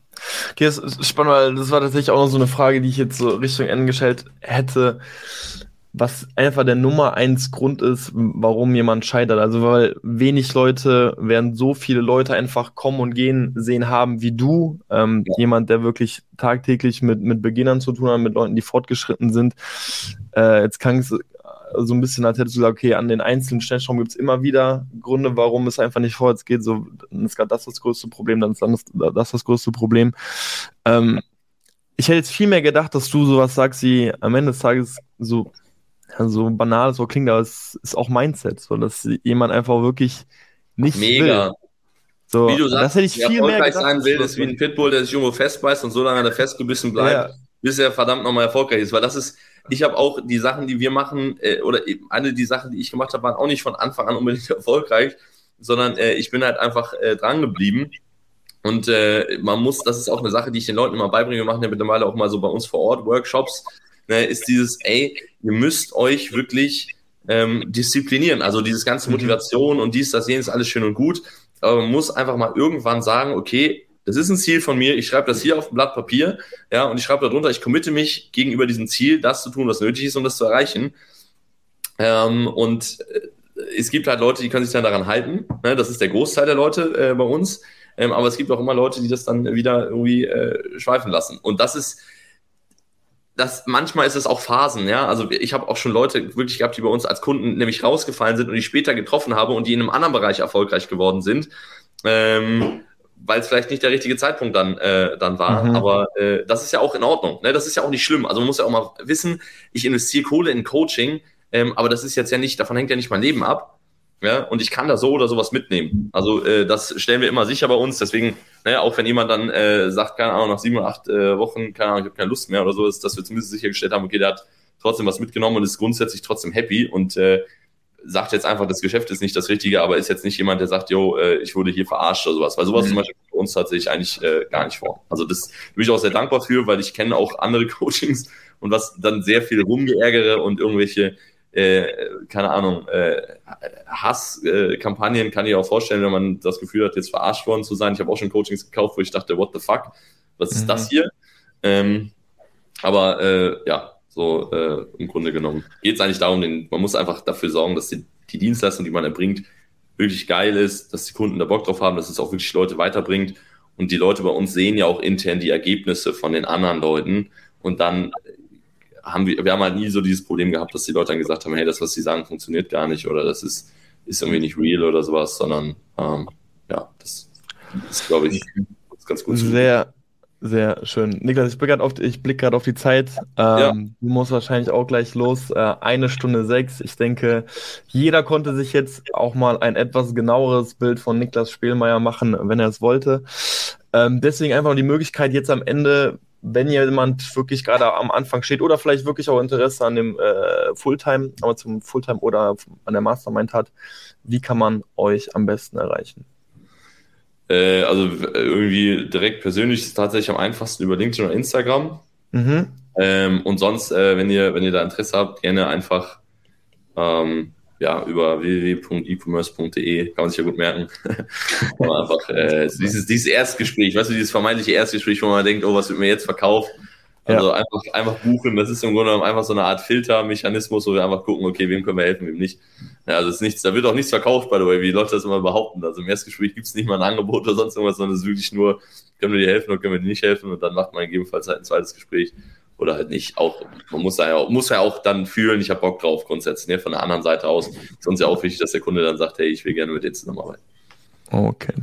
Okay, das ist spannend, weil das war tatsächlich auch noch so eine Frage, die ich jetzt so Richtung Ende gestellt hätte, was einfach der Nummer eins Grund ist, warum jemand scheitert. Also weil wenig Leute werden so viele Leute einfach kommen und gehen sehen haben wie du, ähm, ja. jemand, der wirklich tagtäglich mit mit Beginnern zu tun hat, mit Leuten, die fortgeschritten sind. Äh, jetzt kannst, so ein bisschen, als hättest du gesagt, okay, an den einzelnen Stellschrauben gibt es immer wieder Gründe, warum es einfach nicht vorwärts geht. So, dann ist gerade das das größte Problem, dann ist das das, das größte Problem. Ähm, ich hätte jetzt viel mehr gedacht, dass du sowas sagst, wie am Ende des Tages so, ja, so banal so klingt, aber es ist auch Mindset, so dass jemand einfach wirklich nicht Mega. will. So, Wie du sagst, das hätte ich viel mehr erfolgreich gedacht. sein will, ist wie ein Pitbull, der sich irgendwo festbeißt und so lange da festgebissen bleibt, Ja. bis er verdammt nochmal erfolgreich ist. Weil das ist, ich habe auch die Sachen, die wir machen, äh, oder eben eine die Sachen, die ich gemacht habe, waren auch nicht von Anfang an unbedingt erfolgreich, sondern äh, ich bin halt einfach äh, dran geblieben. Und äh, man muss, das ist auch eine Sache, die ich den Leuten immer beibringe, wir machen ja mittlerweile auch mal so bei uns vor Ort Workshops, ne, ist dieses, ey, ihr müsst euch wirklich ähm, disziplinieren. Also dieses ganze Mhm. Motivation und dies, das, jenes, alles schön und gut. Aber man muss einfach mal irgendwann sagen, okay, das ist ein Ziel von mir, ich schreibe das hier auf ein Blatt Papier, ja, und ich schreibe darunter, ich committe mich gegenüber diesem Ziel, das zu tun, was nötig ist, um das zu erreichen. Ähm, und äh, es gibt halt Leute, die können sich dann daran halten. Ne? Das ist der Großteil der Leute äh, bei uns. Ähm, aber es gibt auch immer Leute, die das dann wieder irgendwie äh, schweifen lassen. Und das ist, das, manchmal ist es auch Phasen, ja. Also ich habe auch schon Leute wirklich gehabt, die bei uns als Kunden nämlich rausgefallen sind und die später getroffen habe und die in einem anderen Bereich erfolgreich geworden sind. Ähm, weil es vielleicht nicht der richtige Zeitpunkt dann, äh, dann war. Mhm. Aber äh, das ist ja auch in Ordnung. Ne? Das ist ja auch nicht schlimm. Also man muss ja auch mal wissen, ich investiere Kohle in Coaching, ähm, aber das ist jetzt ja nicht, davon hängt ja nicht mein Leben ab. Ja, und ich kann da so oder sowas mitnehmen. Also äh, das stellen wir immer sicher bei uns. Deswegen, ne, auch wenn jemand dann äh, sagt, keine Ahnung, nach sieben oder acht äh, Wochen, keine Ahnung, ich habe keine Lust mehr oder so, ist, dass wir zumindest sichergestellt haben, okay, der hat trotzdem was mitgenommen und ist grundsätzlich trotzdem happy und äh, sagt jetzt einfach, das Geschäft ist nicht das Richtige, aber ist jetzt nicht jemand, der sagt, yo, äh, ich wurde hier verarscht oder sowas. Weil sowas Mhm. zum Beispiel bei uns tatsächlich eigentlich äh, gar nicht vor. Also das bin ich auch sehr dankbar für, weil ich kenne auch andere Coachings und was dann sehr viel rumgeärgere und irgendwelche äh, keine Ahnung, äh, Hasskampagnen äh, kann ich auch vorstellen, wenn man das Gefühl hat, jetzt verarscht worden zu sein. Ich habe auch schon Coachings gekauft, wo ich dachte, what the fuck, was ist Mhm. das hier? Ähm, aber äh, ja, so äh, im Grunde genommen geht es eigentlich darum, den, man muss einfach dafür sorgen, dass die, die Dienstleistung, die man erbringt, wirklich geil ist, dass die Kunden da Bock drauf haben, dass es auch wirklich Leute weiterbringt. Und die Leute bei uns sehen ja auch intern die Ergebnisse von den anderen Leuten. Und dann haben wir, wir haben halt nie so dieses Problem gehabt, dass die Leute dann gesagt haben, hey, das, was sie sagen, funktioniert gar nicht oder das ist, ist irgendwie nicht real oder sowas, sondern ähm, ja, das ist, glaube ich, ganz gut. zu- Sehr, sehr schön. Niklas, ich blicke gerade auf, ich blick auf die Zeit. Ähm, Ja. Du musst wahrscheinlich auch gleich los. Äh, eine Stunde sechs. Ich denke, jeder konnte sich jetzt auch mal ein etwas genaueres Bild von Niklas Spielmeier machen, wenn er es wollte. Ähm, deswegen einfach die Möglichkeit, jetzt am Ende, wenn jemand wirklich gerade am Anfang steht oder vielleicht wirklich auch Interesse an dem äh, Fulltime, aber zum Fulltime oder an der Mastermind hat, wie kann man euch am besten erreichen? Äh, also irgendwie direkt persönlich ist tatsächlich am einfachsten über LinkedIn oder Instagram. Mhm. Ähm, und sonst, äh, wenn ihr, wenn ihr da Interesse habt, gerne einfach ähm, ja, über www.ecommerce.de, kann man sich ja gut merken. Und einfach äh, dieses, dieses Erstgespräch, weißt du, dieses vermeintliche Erstgespräch, wo man denkt, oh, was wird mir jetzt verkauft? Also einfach, einfach buchen, das ist im Grunde genommen einfach so eine Art Filtermechanismus, wo wir einfach gucken, okay, wem können wir helfen, wem nicht. Ja, also es ist nichts, da wird auch nichts verkauft, by the way, wie Leute das immer behaupten. Also im Erstgespräch gibt es nicht mal ein Angebot oder sonst irgendwas, sondern es ist wirklich nur, können wir dir helfen oder können wir dir nicht helfen und dann macht man gegebenenfalls halt ein zweites Gespräch oder halt nicht. Auch, man muss ja auch, muss ja auch dann fühlen, ich habe Bock drauf grundsätzlich, ne? von der anderen Seite aus. Ist uns ja auch wichtig, dass der Kunde dann sagt, hey, ich will gerne mit dir zusammenarbeiten. Okay.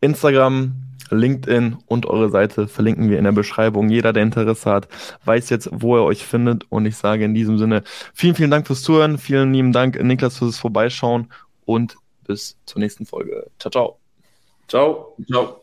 Instagram, LinkedIn und eure Seite verlinken wir in der Beschreibung. Jeder, der Interesse hat, weiß jetzt, wo er euch findet. Und ich sage in diesem Sinne vielen, vielen Dank fürs Zuhören. Vielen lieben Dank, Niklas, fürs Vorbeischauen und bis zur nächsten Folge. Ciao, ciao. Ciao. Ciao.